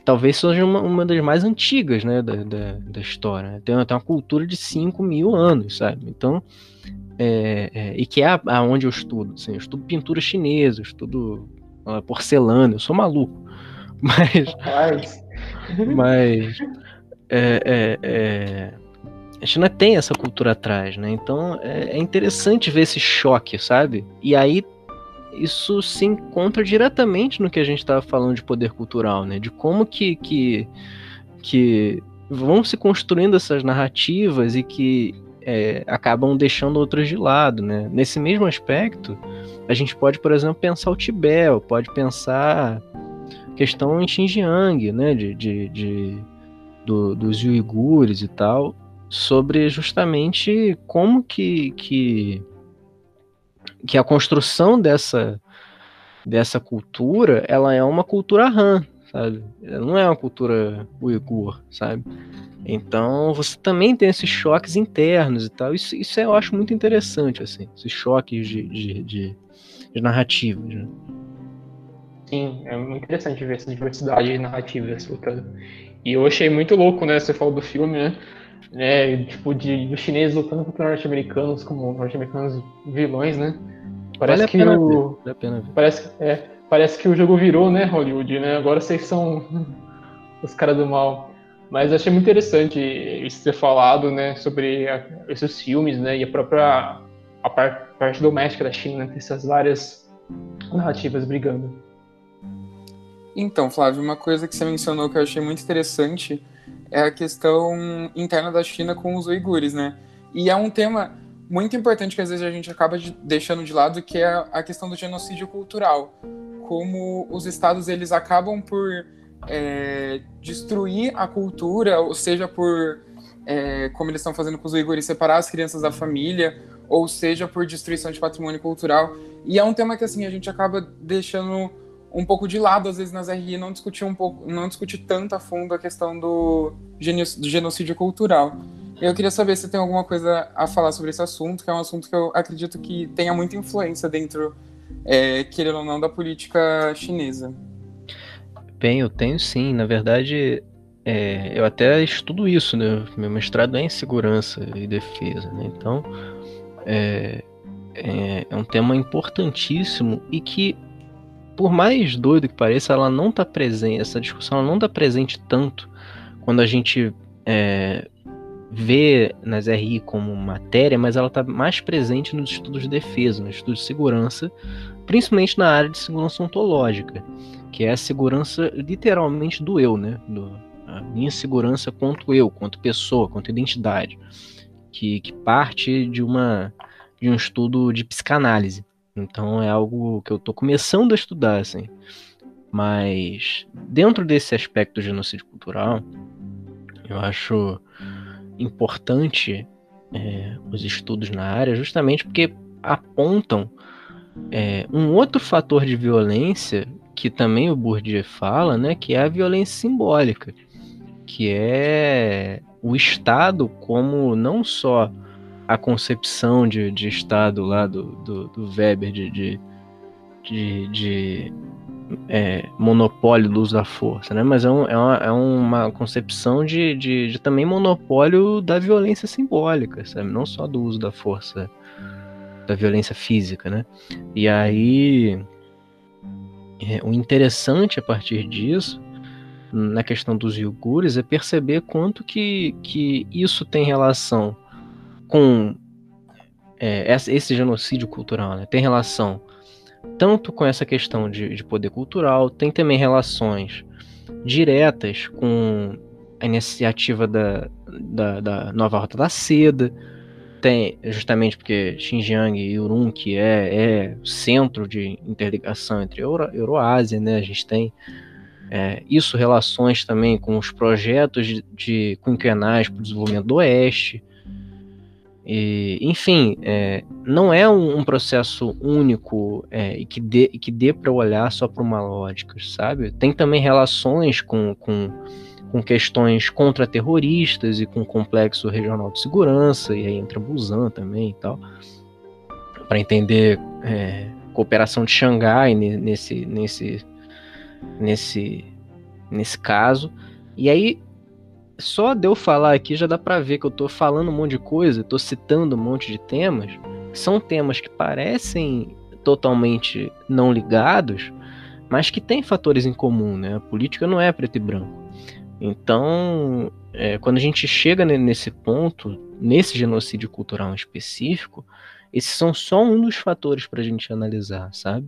[SPEAKER 4] Talvez seja uma, uma das mais antigas né, da, da, da história. Né? Tem, tem uma cultura de 5 mil anos, sabe? Então. É, é, e que é aonde eu estudo. Assim, eu estudo pintura chinesa, eu estudo uh, porcelana, eu sou maluco. Mas. Mas é, é, é, a China tem essa cultura atrás, né? Então é, é interessante ver esse choque, sabe? E aí isso se encontra diretamente no que a gente estava falando de poder cultural, né? De como que, que, que vão se construindo essas narrativas e que é, acabam deixando outras de lado, né? Nesse mesmo aspecto, a gente pode, por exemplo, pensar o Tibete, pode pensar questão em Xinjiang, né, de, de, de do, dos uigures e tal, sobre justamente como que, que, que a construção dessa, dessa cultura, ela é uma cultura Han, sabe? Não é uma cultura uigur, sabe? Então você também tem esses choques internos e tal. Isso, isso eu acho muito interessante, assim, esses choques de, de, de, de narrativas. Né?
[SPEAKER 1] Sim, é muito interessante ver essa diversidade narrativa lutando. E eu achei muito louco, né? Você falou do filme, né? né tipo, de, dos chineses lutando contra norte-americanos como norte-americanos vilões, né? Parece vale que o. Vale parece, é, parece que o jogo virou, né, Hollywood, né? Agora vocês são os caras do mal. Mas achei muito interessante isso ter falado, né, sobre a, esses filmes, né, e a própria a parte, parte doméstica da China, né, essas várias narrativas brigando.
[SPEAKER 2] Então, Flávio, uma coisa que você mencionou que eu achei muito interessante é a questão interna da China com os uigures, né? E é um tema muito importante que às vezes a gente acaba de, deixando de lado, que é a questão do genocídio cultural. Como os estados eles acabam por é, destruir a cultura, ou seja, por, é, como eles estão fazendo com os uigures, separar as crianças da família, ou seja, por destruição de patrimônio cultural. E é um tema que assim a gente acaba deixando um pouco de lado, às vezes, nas RI, não discutir um pouco, não discutir tanto a fundo a questão do, do genocídio cultural. Eu queria saber se tem alguma coisa a falar sobre esse assunto, que é um assunto que eu acredito que tenha muita influência dentro, é, querendo ou não, da política chinesa.
[SPEAKER 4] Bem, eu tenho sim. Na verdade, é, eu até estudo isso, né? Meu mestrado é em segurança e defesa, né? Então, é, é, é um tema importantíssimo e que por mais doido que pareça, ela não está presente, essa discussão não está presente tanto quando a gente é, vê nas RI como matéria, mas ela está mais presente nos estudos de defesa, nos estudos de segurança, principalmente na área de segurança ontológica, que é a segurança literalmente do eu, né? Do, a minha segurança quanto eu, quanto pessoa, quanto identidade, que, que parte de uma de um estudo de psicanálise. Então é algo que eu estou começando a estudar, assim. Mas dentro desse aspecto do genocídio cultural, eu acho importante é, os estudos na área justamente porque apontam é, um outro fator de violência que também o Bourdieu fala, né, que é a violência simbólica, que é o Estado como não só a concepção de, de Estado lá do, do, do Weber de, de, de, de é, monopólio do uso da força, né? Mas é, um, é, uma, é uma, concepção de, de, de, também monopólio da violência simbólica, sabe? Não só do uso da força, da violência física, né? E aí, é, o interessante a partir disso, na questão dos iugures, é perceber quanto que, que isso tem relação com é, esse genocídio cultural, né? Tem relação tanto com essa questão de, de poder cultural, tem também relações diretas com a iniciativa da, da, da, nova Rota da Seda, tem justamente porque Xinjiang e Urumqi é, é centro de interligação entre Euro, Euroásia, né? A gente tem é, isso relações também com os projetos de, de quinquenais para o desenvolvimento do Oeste, e, enfim, é, não é um, um processo único é, e que dê, que dê para olhar só para uma lógica, sabe? Tem também relações com, com, com questões contra-terroristas e com o complexo regional de segurança, e aí entra Busan também e tal, para entender é, cooperação de Xangai nesse, nesse, nesse, nesse caso. E aí só de eu falar aqui já dá para ver que eu tô falando um monte de coisa, tô citando um monte de temas, que são temas que parecem totalmente não ligados, mas que têm fatores em comum, né? A política não é preto e branco. Então, é, quando a gente chega nesse ponto, nesse genocídio cultural em específico, esses são só um dos fatores para a gente analisar, sabe?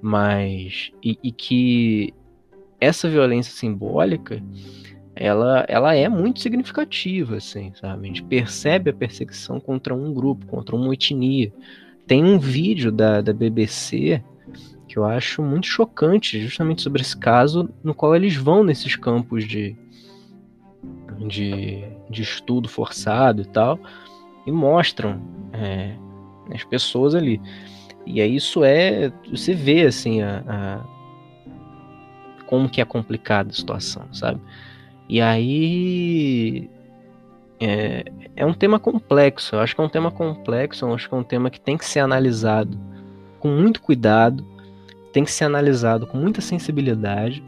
[SPEAKER 4] Mas e, e que essa violência simbólica ela, ela é muito significativa, assim, sabe? A gente percebe a perseguição contra um grupo, contra uma etnia. Tem um vídeo da, da BBC que eu acho muito chocante, justamente sobre esse caso, no qual eles vão nesses campos de, de, de estudo forçado e tal, e mostram é, as pessoas ali. E aí isso é. Você vê assim a, a como que é complicada a situação, sabe? E aí é, é um tema complexo. Eu acho que é um tema complexo, eu acho que é um tema que tem que ser analisado com muito cuidado, tem que ser analisado com muita sensibilidade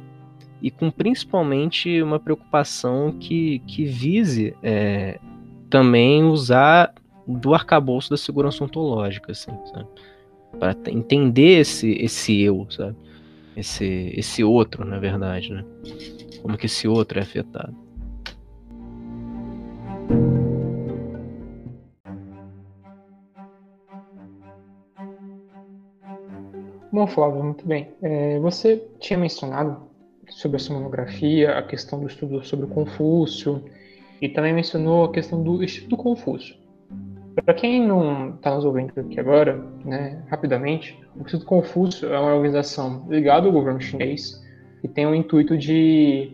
[SPEAKER 4] e com principalmente uma preocupação que, que vise é, também usar do arcabouço da segurança ontológica, assim, Para entender esse, esse eu, sabe? Esse, esse outro, na verdade, né? Como que esse outro é afetado.
[SPEAKER 1] Bom, Flávio, muito bem. É, você tinha mencionado sobre a sua monografia, a questão do estudo sobre o Confúcio, e também mencionou a questão do Instituto Confúcio. Para quem não está nos ouvindo aqui agora, né, rapidamente, o Instituto Confúcio é uma organização ligada ao governo chinês, que tem o intuito de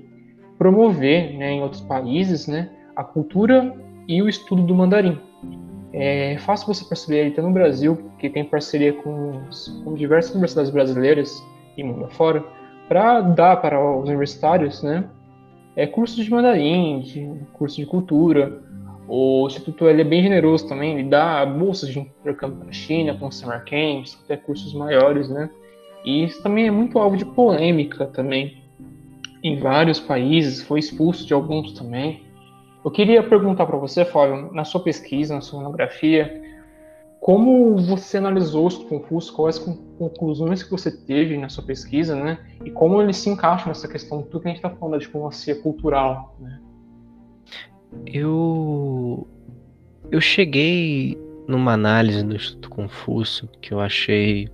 [SPEAKER 1] promover né, em outros países né, a cultura e o estudo do mandarim. É fácil você perceber até no Brasil, que tem parceria com, com diversas universidades brasileiras e mundo afora, para dar para os universitários né, é, cursos de mandarim, de, cursos de cultura. O Instituto ele é bem generoso também, ele dá bolsas de intercâmbio para a China, com summer camps, até cursos maiores, né? E isso também é muito alvo de polêmica também em vários países, foi expulso de alguns também. Eu queria perguntar para você, Fábio, na sua pesquisa, na sua monografia, como você analisou os Confúcio, quais conclusões que você teve na sua pesquisa, né? E como eles se encaixam nessa questão tudo que a gente está falando da diplomacia cultural, né?
[SPEAKER 4] eu eu cheguei numa análise do Instituto Confúcio que eu achei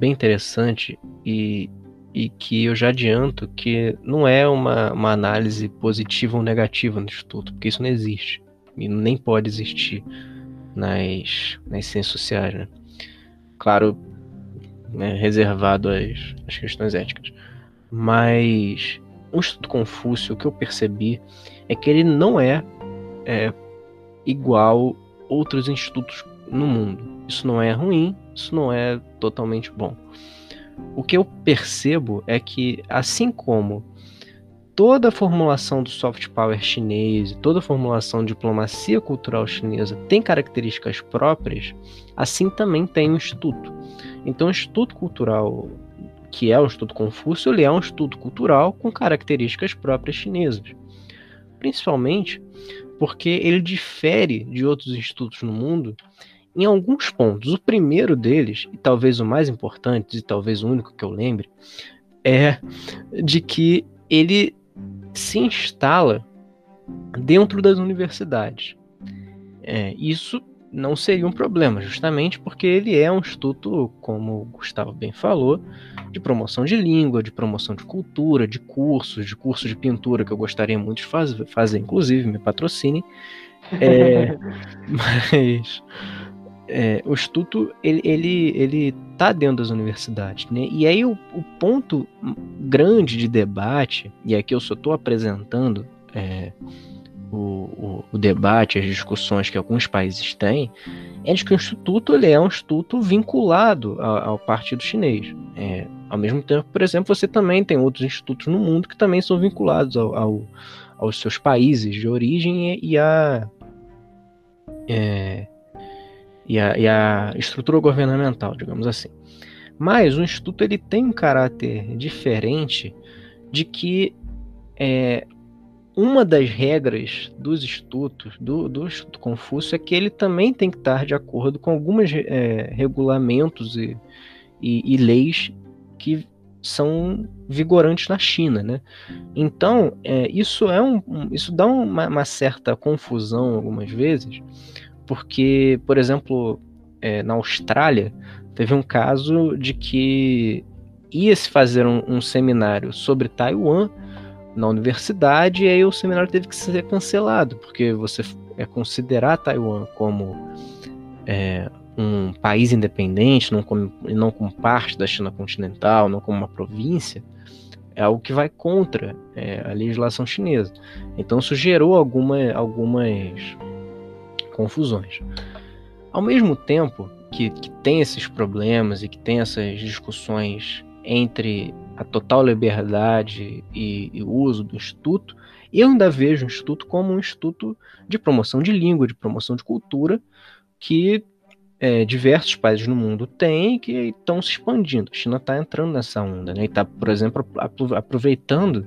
[SPEAKER 4] bem interessante e, e que eu já adianto que não é uma, uma análise positiva ou negativa no Instituto, porque isso não existe e nem pode existir nas, nas ciências sociais, né? Claro, né, reservado às, às questões éticas. Mas o Instituto Confúcio, o que eu percebi é que ele não é, é igual outros institutos no mundo. Isso não é ruim, isso não é totalmente bom. O que eu percebo é que, assim como toda a formulação do soft power chinês, toda a formulação de diplomacia cultural chinesa tem características próprias, assim também tem o Instituto. Então, o Instituto Cultural, que é o Instituto Confúcio, ele é um instituto cultural com características próprias chinesas. Principalmente porque ele difere de outros institutos no mundo em alguns pontos. O primeiro deles, e talvez o mais importante, e talvez o único que eu lembre, é de que ele se instala dentro das universidades. É, isso não seria um problema, justamente porque ele é um instituto, como o Gustavo bem falou, de promoção de língua, de promoção de cultura, de cursos, de cursos de pintura que eu gostaria muito de faz, fazer, inclusive, me patrocinem. É, mas é, o instituto ele, ele, ele tá dentro das universidades, né? E aí o, o ponto grande de debate, e aqui eu só estou apresentando é, o, o, o, debate, as discussões que alguns países têm, é de que o instituto ele é um instituto vinculado ao, ao Partido Chinês. É, ao mesmo tempo, por exemplo, você também tem outros institutos no mundo que também são vinculados ao, ao aos seus países de origem e, e a é, e a, e a estrutura governamental, digamos assim. Mas o Instituto ele tem um caráter diferente de que é, uma das regras dos institutos, do, do Instituto Confúcio, é que ele também tem que estar de acordo com alguns é, regulamentos e, e, e, leis que são vigorantes na China, né? Então, é, isso é um, isso dá uma, uma certa confusão algumas vezes, porque, por exemplo, é, na Austrália, teve um caso de que ia se fazer um, um, seminário sobre Taiwan na universidade e aí o seminário teve que ser cancelado, porque você é considerar Taiwan como é, um país independente, não como, não como parte da China continental, não como uma província, é algo que vai contra é, a legislação chinesa. Então isso gerou alguma, algumas confusões. Ao mesmo tempo que, que tem esses problemas e que tem essas discussões entre a total liberdade e, e, o uso do instituto, eu ainda vejo o instituto como um instituto de promoção de língua, de promoção de cultura, que é, diversos países no mundo têm e que estão se expandindo. A China está entrando nessa onda, né? E está, por exemplo, aproveitando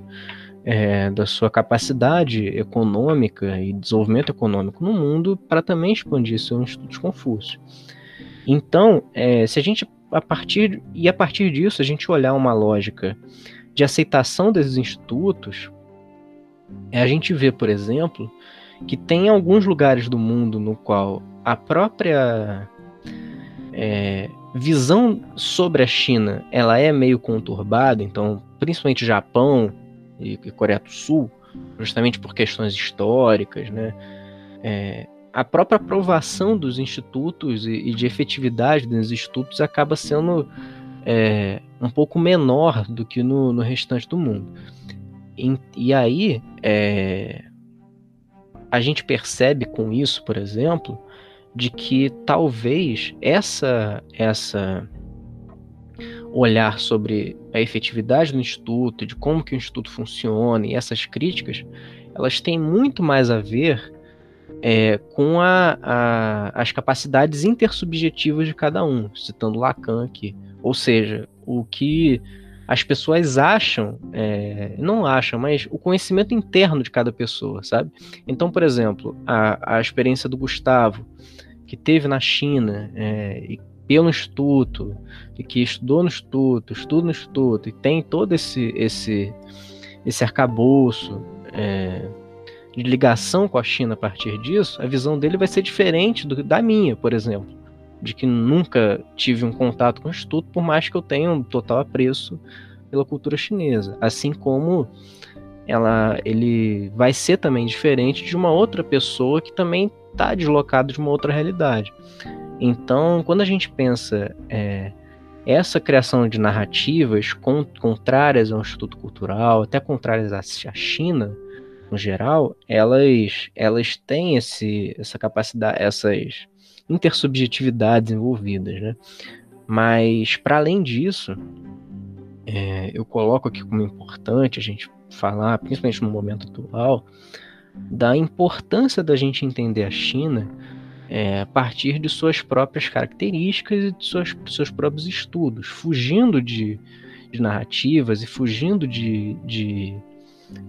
[SPEAKER 4] é, da sua capacidade econômica e desenvolvimento econômico no mundo para também expandir seu Instituto Confúcio. Então, é, se a gente a partir e a partir disso a gente olhar uma lógica de aceitação desses institutos, é, a gente vê, por exemplo, que tem alguns lugares do mundo no qual a própria é, visão sobre a China ela é meio conturbada, então principalmente Japão, e, e Coreia do Sul, justamente por questões históricas, né? É, a própria aprovação dos institutos e, e, de efetividade dos institutos acaba sendo é, um pouco menor do que no, no restante do mundo. E, e aí é, a gente percebe com isso, por exemplo, de que talvez essa essa olhar sobre a efetividade do instituto, de como que o instituto funciona e essas críticas, elas têm muito mais a ver é, com a, a, as capacidades intersubjetivas de cada um, citando Lacan aqui. Ou seja, o que as pessoas acham, é, não acham, mas o conhecimento interno de cada pessoa, sabe? Então, por exemplo, a, a experiência do Gustavo, que teve na China é, e pelo instituto, e que estudou no instituto, estuda no instituto, e tem todo esse esse esse arcabouço é, de ligação com a China a partir disso, a visão dele vai ser diferente do, da minha, por exemplo. De que nunca tive um contato com o Instituto, por mais que eu tenha um total apreço pela cultura chinesa. Assim como ela, ele vai ser também diferente de uma outra pessoa que também está deslocado de uma outra realidade. Então, quando a gente pensa é, essa criação de narrativas contrárias ao Instituto Cultural, até contrárias à China, no geral, elas, elas têm esse, essa capacidade, essas intersubjetividades envolvidas, né? Mas, para além disso, é, eu coloco aqui como importante a gente falar, principalmente no momento atual, da importância da gente entender a China é, a partir de suas próprias características e de suas, seus próprios estudos, fugindo de, de narrativas e fugindo de, de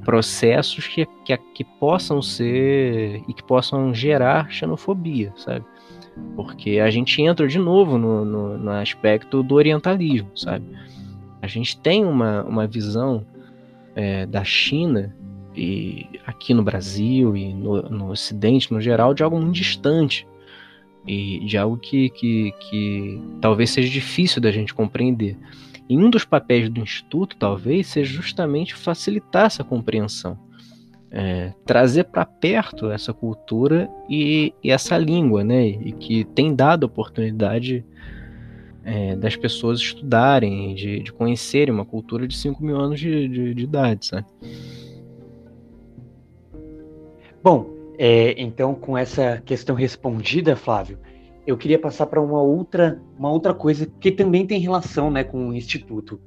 [SPEAKER 4] processos que, que, que possam ser e que possam gerar xenofobia, sabe? Porque a gente entra de novo no, no, no aspecto do orientalismo, sabe? A gente tem uma, uma visão é, da China e aqui no Brasil e no, no Ocidente no geral de algo muito distante e de algo que, que, que talvez seja difícil da gente compreender. E um dos papéis do Instituto, talvez, seja justamente facilitar essa compreensão. É, trazer para perto essa cultura e, e, essa língua, né? E que tem dado oportunidade é, das pessoas estudarem, de, de, conhecerem uma cultura de 5 mil anos de, de, de idade, sabe?
[SPEAKER 3] Bom, é, então, com essa questão respondida, Flávio, eu queria passar para uma outra, uma outra coisa que também tem relação né, com o Instituto.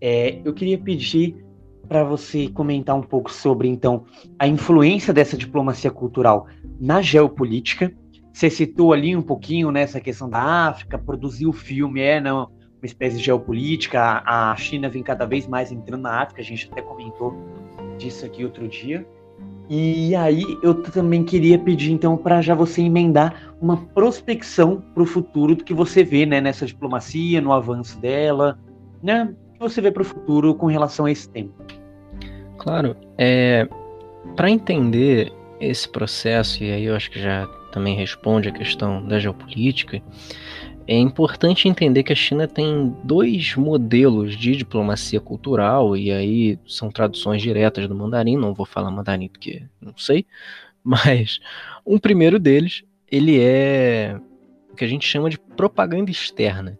[SPEAKER 3] É, eu queria pedir para você comentar um pouco sobre, então, a influência dessa diplomacia cultural na geopolítica. Você citou ali um pouquinho nessa né, questão da África, produzir o filme é não, uma espécie de geopolítica, a China vem cada vez mais entrando na África, a gente até comentou disso aqui outro dia. E aí eu também queria pedir então para já você emendar uma prospecção para o futuro do que você vê né, nessa diplomacia, no avanço dela, né? O que você vê para o futuro com relação a esse tema?
[SPEAKER 4] Claro, é, para entender esse processo, e aí eu acho que já também responde a questão da geopolítica, é importante entender que a China tem dois modelos de diplomacia cultural, e aí são traduções diretas do mandarim, não vou falar mandarim porque não sei, mas um primeiro deles, ele é o que a gente chama de propaganda externa,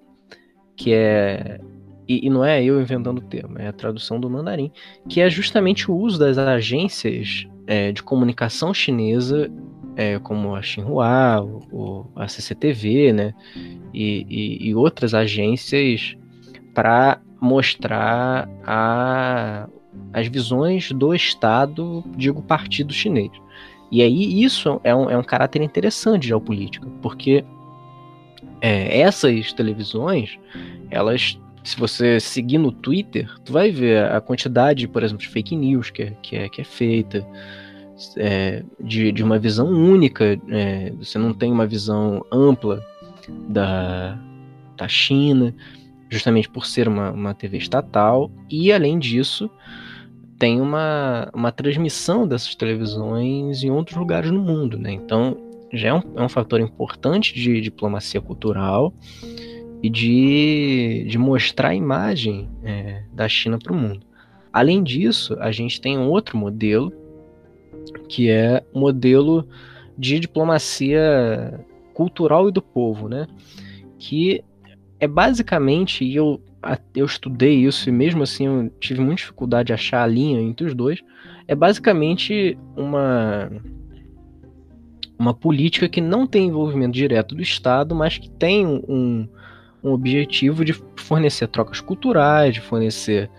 [SPEAKER 4] que é e, e, não é eu inventando o termo, é a tradução do mandarim, que é justamente o uso das agências é, de comunicação chinesa é, como a Xinhua, o, a CCTV, né, e, e, e outras agências para mostrar a, as visões do Estado, digo, partido chinês. E aí isso é um, é um caráter interessante de geopolítica, porque é, essas televisões, elas, se você seguir no Twitter, tu vai ver a quantidade, por exemplo, de fake news que é, que é, que é feita, é, de, de uma visão única, é, você não tem uma visão ampla da, da China, justamente por ser uma, uma TV estatal, e além disso, tem uma, uma transmissão dessas televisões em outros lugares no mundo, né? Então já é um, é um fator importante de diplomacia cultural e de, de mostrar a imagem é, da China para o mundo. Além disso, a gente tem outro modelo que é o modelo de diplomacia cultural e do povo, né? Que é basicamente, e eu, eu estudei isso e mesmo assim eu tive muita dificuldade de achar a linha entre os dois, é basicamente uma uma política que não tem envolvimento direto do Estado, mas que tem um, um objetivo de fornecer trocas culturais, de fornecer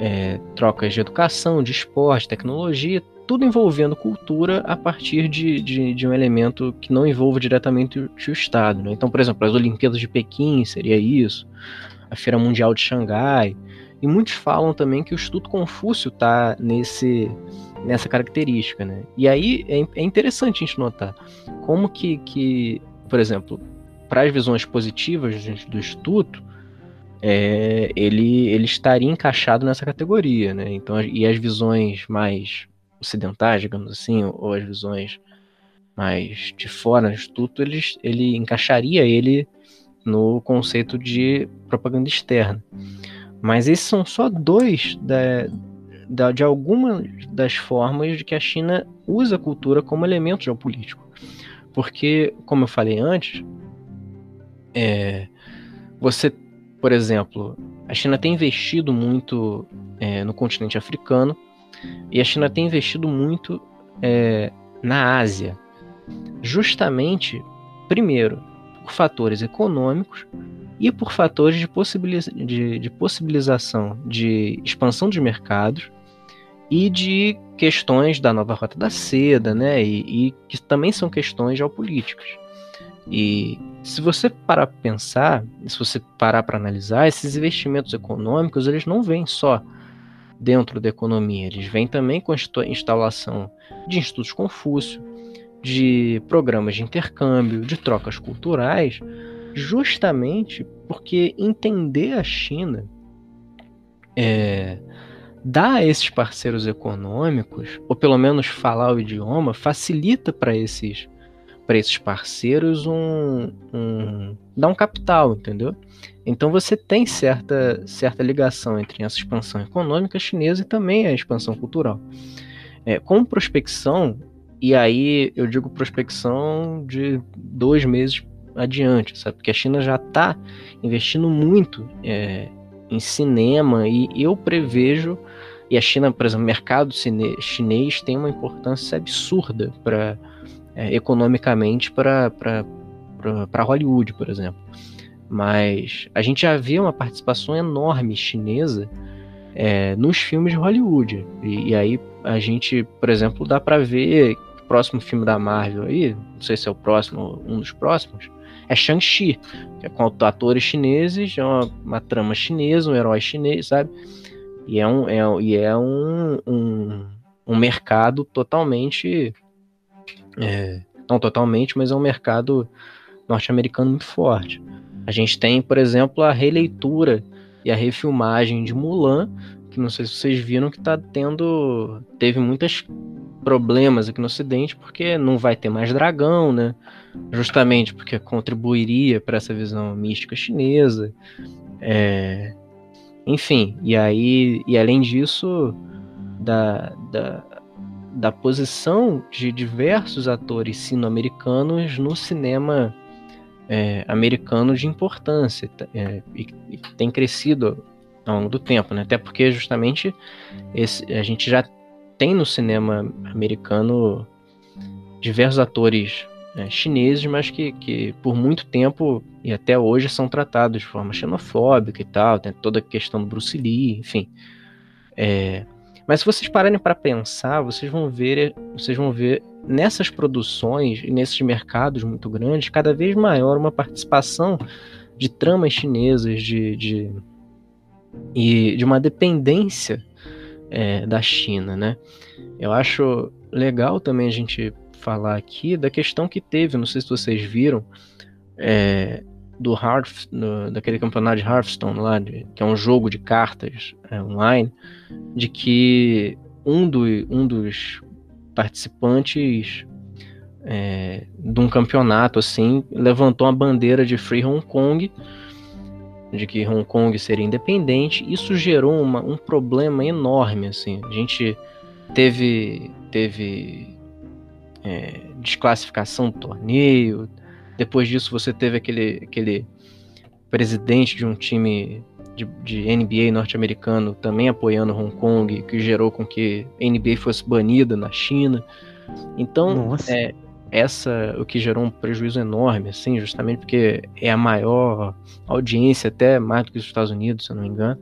[SPEAKER 4] é, trocas de educação, de esporte, tecnologia, tudo envolvendo cultura a partir de, de, de um elemento que não envolva diretamente o, o Estado. Né? Então, por exemplo, as Olimpíadas de Pequim seria isso, a Feira Mundial de Xangai, e muitos falam também que o Instituto Confúcio está nesse nessa característica, né? E aí é, é interessante a gente notar como que, que por exemplo, para as visões positivas do, Instituto, é, ele, ele estaria encaixado nessa categoria, né? Então, e as visões mais ocidentais, digamos assim, ou, as visões mais de fora do instituto, ele, ele encaixaria ele no conceito de propaganda externa. Mas esses são só dois da, da, de algumas das formas de que a China usa a cultura como elemento geopolítico. Porque, como eu falei antes, é, você, por exemplo, a China tem investido muito é, no continente africano e a China tem investido muito é, na Ásia, justamente, primeiro, por fatores econômicos e por fatores de, possibiliza de, de possibilização de expansão de mercados e de questões da nova rota da seda, né? E, e que também são questões geopolíticas. E se você parar para pensar, se você parar para analisar, esses investimentos econômicos eles não vêm só dentro da economia, eles vêm também com a instalação de institutos Confúcio, de programas de intercâmbio, de trocas culturais, justamente porque entender a China é, dá a esses parceiros econômicos, ou pelo menos falar o idioma, facilita para esses para esses parceiros um, um dá um capital, entendeu? Então você tem certa certa ligação entre essa expansão econômica chinesa e também a expansão cultural. É, com prospecção, e aí eu digo prospecção de dois meses adiante, sabe? Porque a China já está investindo muito é, em cinema e eu prevejo e a China, por exemplo, o mercado chinês tem uma importância absurda para é, economicamente para Hollywood, por exemplo. Mas a gente já vê uma participação enorme chinesa é, nos filmes de Hollywood. E, e, aí a gente, por exemplo, dá para ver o próximo filme da Marvel aí, não sei se é o próximo, um dos próximos, é Shang-Chi, que é com atores chineses, é uma, uma, trama chinesa, um herói chinês, sabe? E é um, é, e é um, um, um mercado totalmente. É, não totalmente, mas é um mercado norte-americano muito forte. A gente tem, por exemplo, a releitura e a refilmagem de Mulan, que não sei se vocês viram que tá tendo. Teve muitos problemas aqui no Ocidente, porque não vai ter mais dragão, né? Justamente porque contribuiria para essa visão mística chinesa. É, enfim, e aí, e além disso, da, da, da posição de diversos atores sino-americanos no cinema é, americano de importância é, e, e, tem crescido ao longo do tempo, né? Até porque justamente esse, a gente já tem no cinema americano diversos atores é, chineses, mas que, que por muito tempo e até hoje são tratados de forma xenofóbica e tal, tem toda a questão do Bruce Lee, enfim. É, mas se vocês pararem para pensar, vocês vão ver, vocês vão ver nessas produções e nesses mercados muito grandes, cada vez maior uma participação de tramas chinesas, de, de e de uma dependência é, da China, né? Eu acho legal também a gente falar aqui da questão que teve, não sei se vocês viram, é, do Hearth, daquele campeonato de Hearthstone lá, de, que é um jogo de cartas é, online, de que um, do, um dos participantes é, de um campeonato assim levantou a bandeira de Free Hong Kong, de que Hong Kong seria independente. Isso gerou uma, um problema enorme assim. A gente teve teve é, desclassificação do torneio. Depois disso, você teve aquele, aquele presidente de um time de, de NBA norte-americano também apoiando Hong Kong, que gerou com que a NBA fosse banida na China. Então, é, essa o que gerou um prejuízo enorme, assim, justamente porque é a maior audiência, até mais do que os Estados Unidos, se eu não me engano,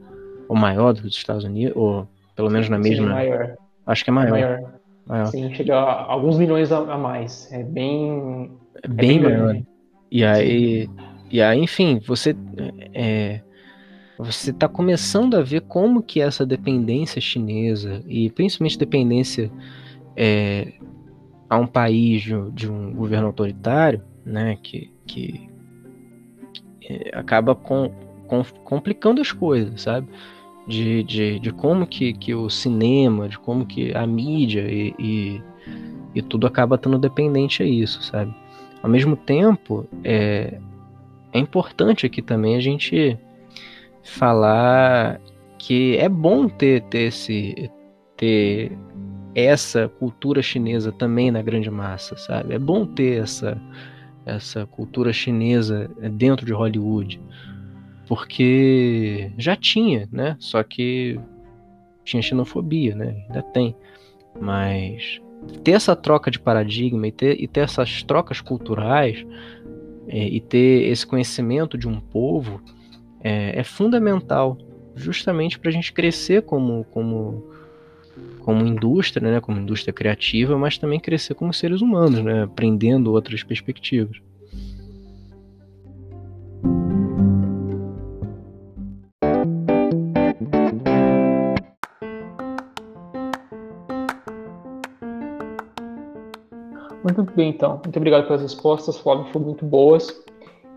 [SPEAKER 4] ou maior do que os Estados Unidos, ou pelo menos na mesma. Sim,
[SPEAKER 1] maior.
[SPEAKER 4] Acho que é maior. É
[SPEAKER 1] maior. maior. Sim, chega a alguns milhões a, mais. É bem.
[SPEAKER 4] É bem, é bem maior. E aí, e aí, enfim, você é, você está começando a ver como que essa dependência chinesa e principalmente dependência é, a um país de, de, um governo autoritário, né, que, que, que é, acaba com, com, complicando as coisas, sabe? de, de, de como que, que o cinema, de como que a mídia e, e, e tudo acaba estando dependente a isso, sabe? Ao mesmo tempo, é, é importante aqui também a gente falar que é bom ter, ter, esse, ter essa cultura chinesa também na grande massa, sabe? É bom ter essa, essa cultura chinesa dentro de Hollywood, porque já tinha, né? Só que tinha xenofobia, né? Ainda tem, mas ter essa troca de paradigma e ter, e ter essas trocas culturais é, e ter esse conhecimento de um povo é, é fundamental, justamente para a gente crescer como, como, como indústria, né, como indústria criativa, mas também crescer como seres humanos, né, aprendendo outras perspectivas.
[SPEAKER 1] Muito bem, então. Muito obrigado pelas respostas, Flávio, foram muito boas.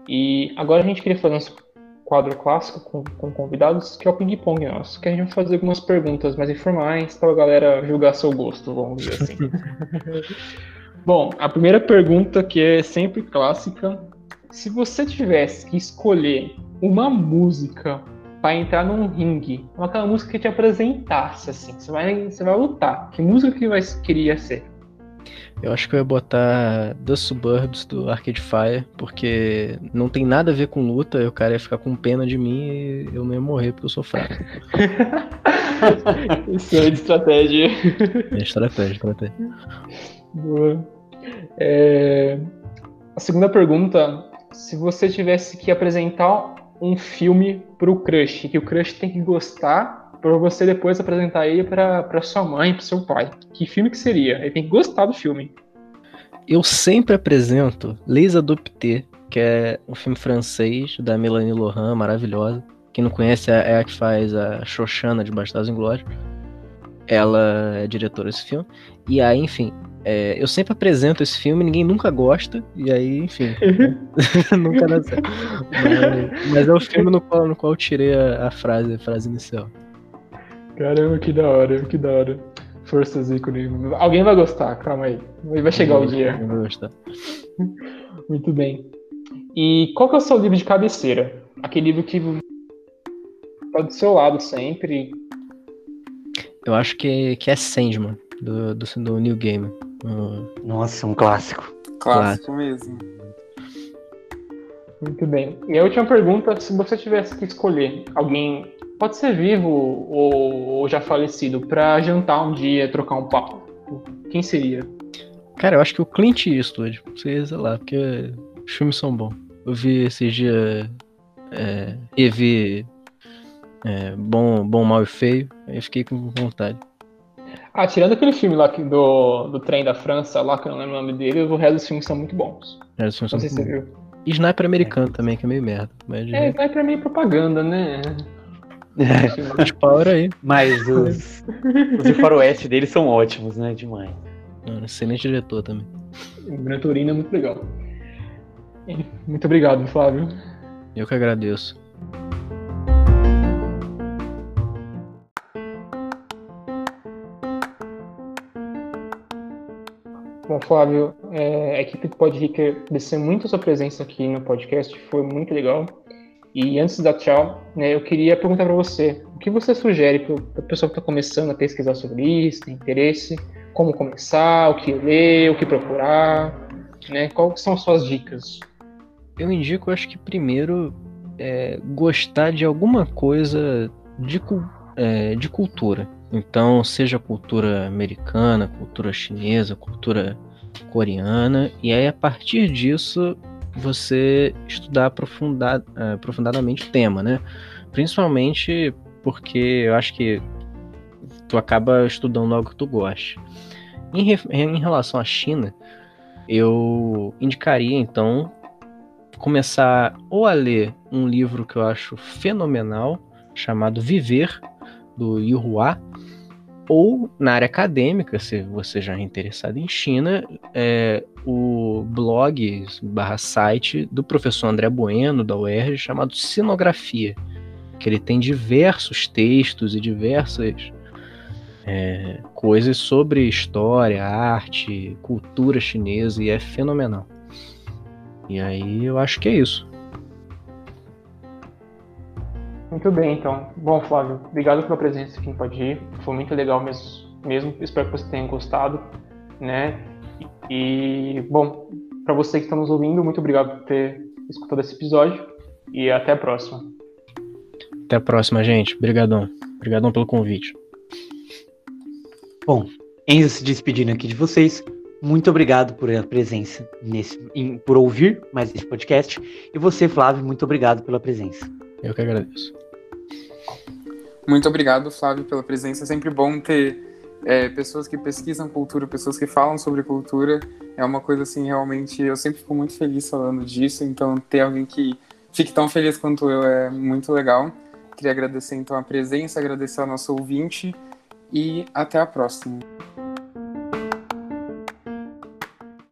[SPEAKER 1] E agora a gente queria fazer um quadro clássico com, com convidados, que é o ping-pong nosso, que a gente vai fazer algumas perguntas mais informais para a galera julgar seu gosto, vamos dizer assim. Bom, a primeira pergunta, que é sempre clássica, se você tivesse que escolher uma música para entrar num ringue, aquela música que te apresentasse, assim, você vai, você vai lutar, que música que vai, queria ser?
[SPEAKER 4] Eu acho que eu ia botar The Suburbs do Arcade Fire, porque não tem nada a ver com luta, e o cara ia ficar com pena de mim e eu não ia morrer porque eu sou fraco.
[SPEAKER 1] Isso é de estratégia.
[SPEAKER 4] É estratégia, estratégia.
[SPEAKER 1] Boa. É... A segunda pergunta, se você tivesse que apresentar um filme pro crush, que o crush tem que gostar para você depois apresentar ele para sua mãe, para seu pai. Que filme que seria? Ele tem que gostar do filme.
[SPEAKER 4] Eu sempre apresento Les Adoptés, que é um filme francês da Melanie Lohan, maravilhosa. Quem não conhece é, é a que faz a Xoxana de Bastardos Inglórios. Ela é diretora desse filme. E aí, enfim, é, eu sempre apresento esse filme, ninguém nunca gosta, e aí, enfim, nunca dá certo. Mas, mas, é o filme no qual, no qual eu tirei a, a frase, a frase inicial.
[SPEAKER 1] Caramba, que da hora, que da hora. Forças ícone. Alguém vai gostar, calma aí. Vai chegar o dia.
[SPEAKER 4] Vai gostar.
[SPEAKER 1] Muito bem. E qual que é o seu livro de cabeceira? Aquele livro que tá do seu lado sempre.
[SPEAKER 4] Eu acho que, que é Sandman, do, do, do New Game.
[SPEAKER 3] Nossa, um clássico.
[SPEAKER 2] Clássico mesmo.
[SPEAKER 1] Muito bem. E a última pergunta, se você tivesse que escolher alguém pode ser vivo ou, ou já falecido, para jantar um dia, trocar um papo. Quem seria?
[SPEAKER 4] Cara, eu acho que o Clint Eastwood, sei lá, porque os filmes são bons. Eu vi esses dias é, e vi é, bom, bom, Mal e Feio, aí fiquei com vontade.
[SPEAKER 1] Ah, tirando aquele filme lá do, do trem da França, lá que eu não lembro o nome dele, o resto dos filmes são muito bons.
[SPEAKER 4] O resto dos filmes são muito bons. E Sniper americano é. também, que é meio merda. Mas
[SPEAKER 1] é, Sniper é meio propaganda, né?
[SPEAKER 4] Os Power aí.
[SPEAKER 3] Mas os, os de faroeste deles são ótimos, né? Demais.
[SPEAKER 4] excelente diretor também.
[SPEAKER 1] O Gran Turino é muito legal. Muito obrigado, Flávio.
[SPEAKER 4] Eu que agradeço.
[SPEAKER 1] Bom, Flávio, é, a equipe do Pod Rica agradecer muito a sua presença aqui no podcast, foi muito legal. E antes da tchau, né, eu queria perguntar para você, o que você sugere para a pessoa que está começando a pesquisar sobre isso, tem interesse, como começar, o que ler, o que procurar, né? Quais são as suas dicas?
[SPEAKER 4] Eu indico, acho que primeiro é, gostar de alguma coisa de, é, de cultura. Então, seja cultura americana, cultura chinesa, cultura coreana, e aí a partir disso você estudar aprofundar, uh, aprofundadamente o tema, né? Principalmente porque eu acho que tu acaba estudando algo que tu goste. Em, em relação à China, eu indicaria então começar ou a ler um livro que eu acho fenomenal chamado Viver do Yu Hua, ou na área acadêmica, se você já é interessado em China, é o blog barra site do professor André Bueno, da UERJ, chamado Sinografia. que ele tem diversos textos e diversas é, coisas sobre história, arte, cultura chinesa e é fenomenal. E aí eu acho que é isso.
[SPEAKER 1] Muito bem, então. Bom, Flávio, obrigado pela presença aqui em Pode Ir. Foi muito legal mesmo, mesmo. Espero que você tenha gostado, né? E, bom, para você que está nos ouvindo, muito obrigado por ter escutado esse episódio e até a próxima.
[SPEAKER 4] Até a próxima, gente. Obrigadão. Obrigadão pelo convite.
[SPEAKER 3] Bom, Enzo se despedindo aqui de vocês. Muito obrigado por a presença nesse, por ouvir mais esse podcast. E você, Flávio, muito obrigado pela presença.
[SPEAKER 4] Eu que agradeço.
[SPEAKER 2] Muito obrigado, Flávio, pela presença. É sempre bom ter é, pessoas que pesquisam cultura, pessoas que falam sobre cultura. É uma coisa assim, realmente, eu sempre fico muito feliz falando disso. Então, ter alguém que fique tão feliz quanto eu é muito legal. Queria agradecer então a presença, agradecer ao nosso ouvinte e até a próxima.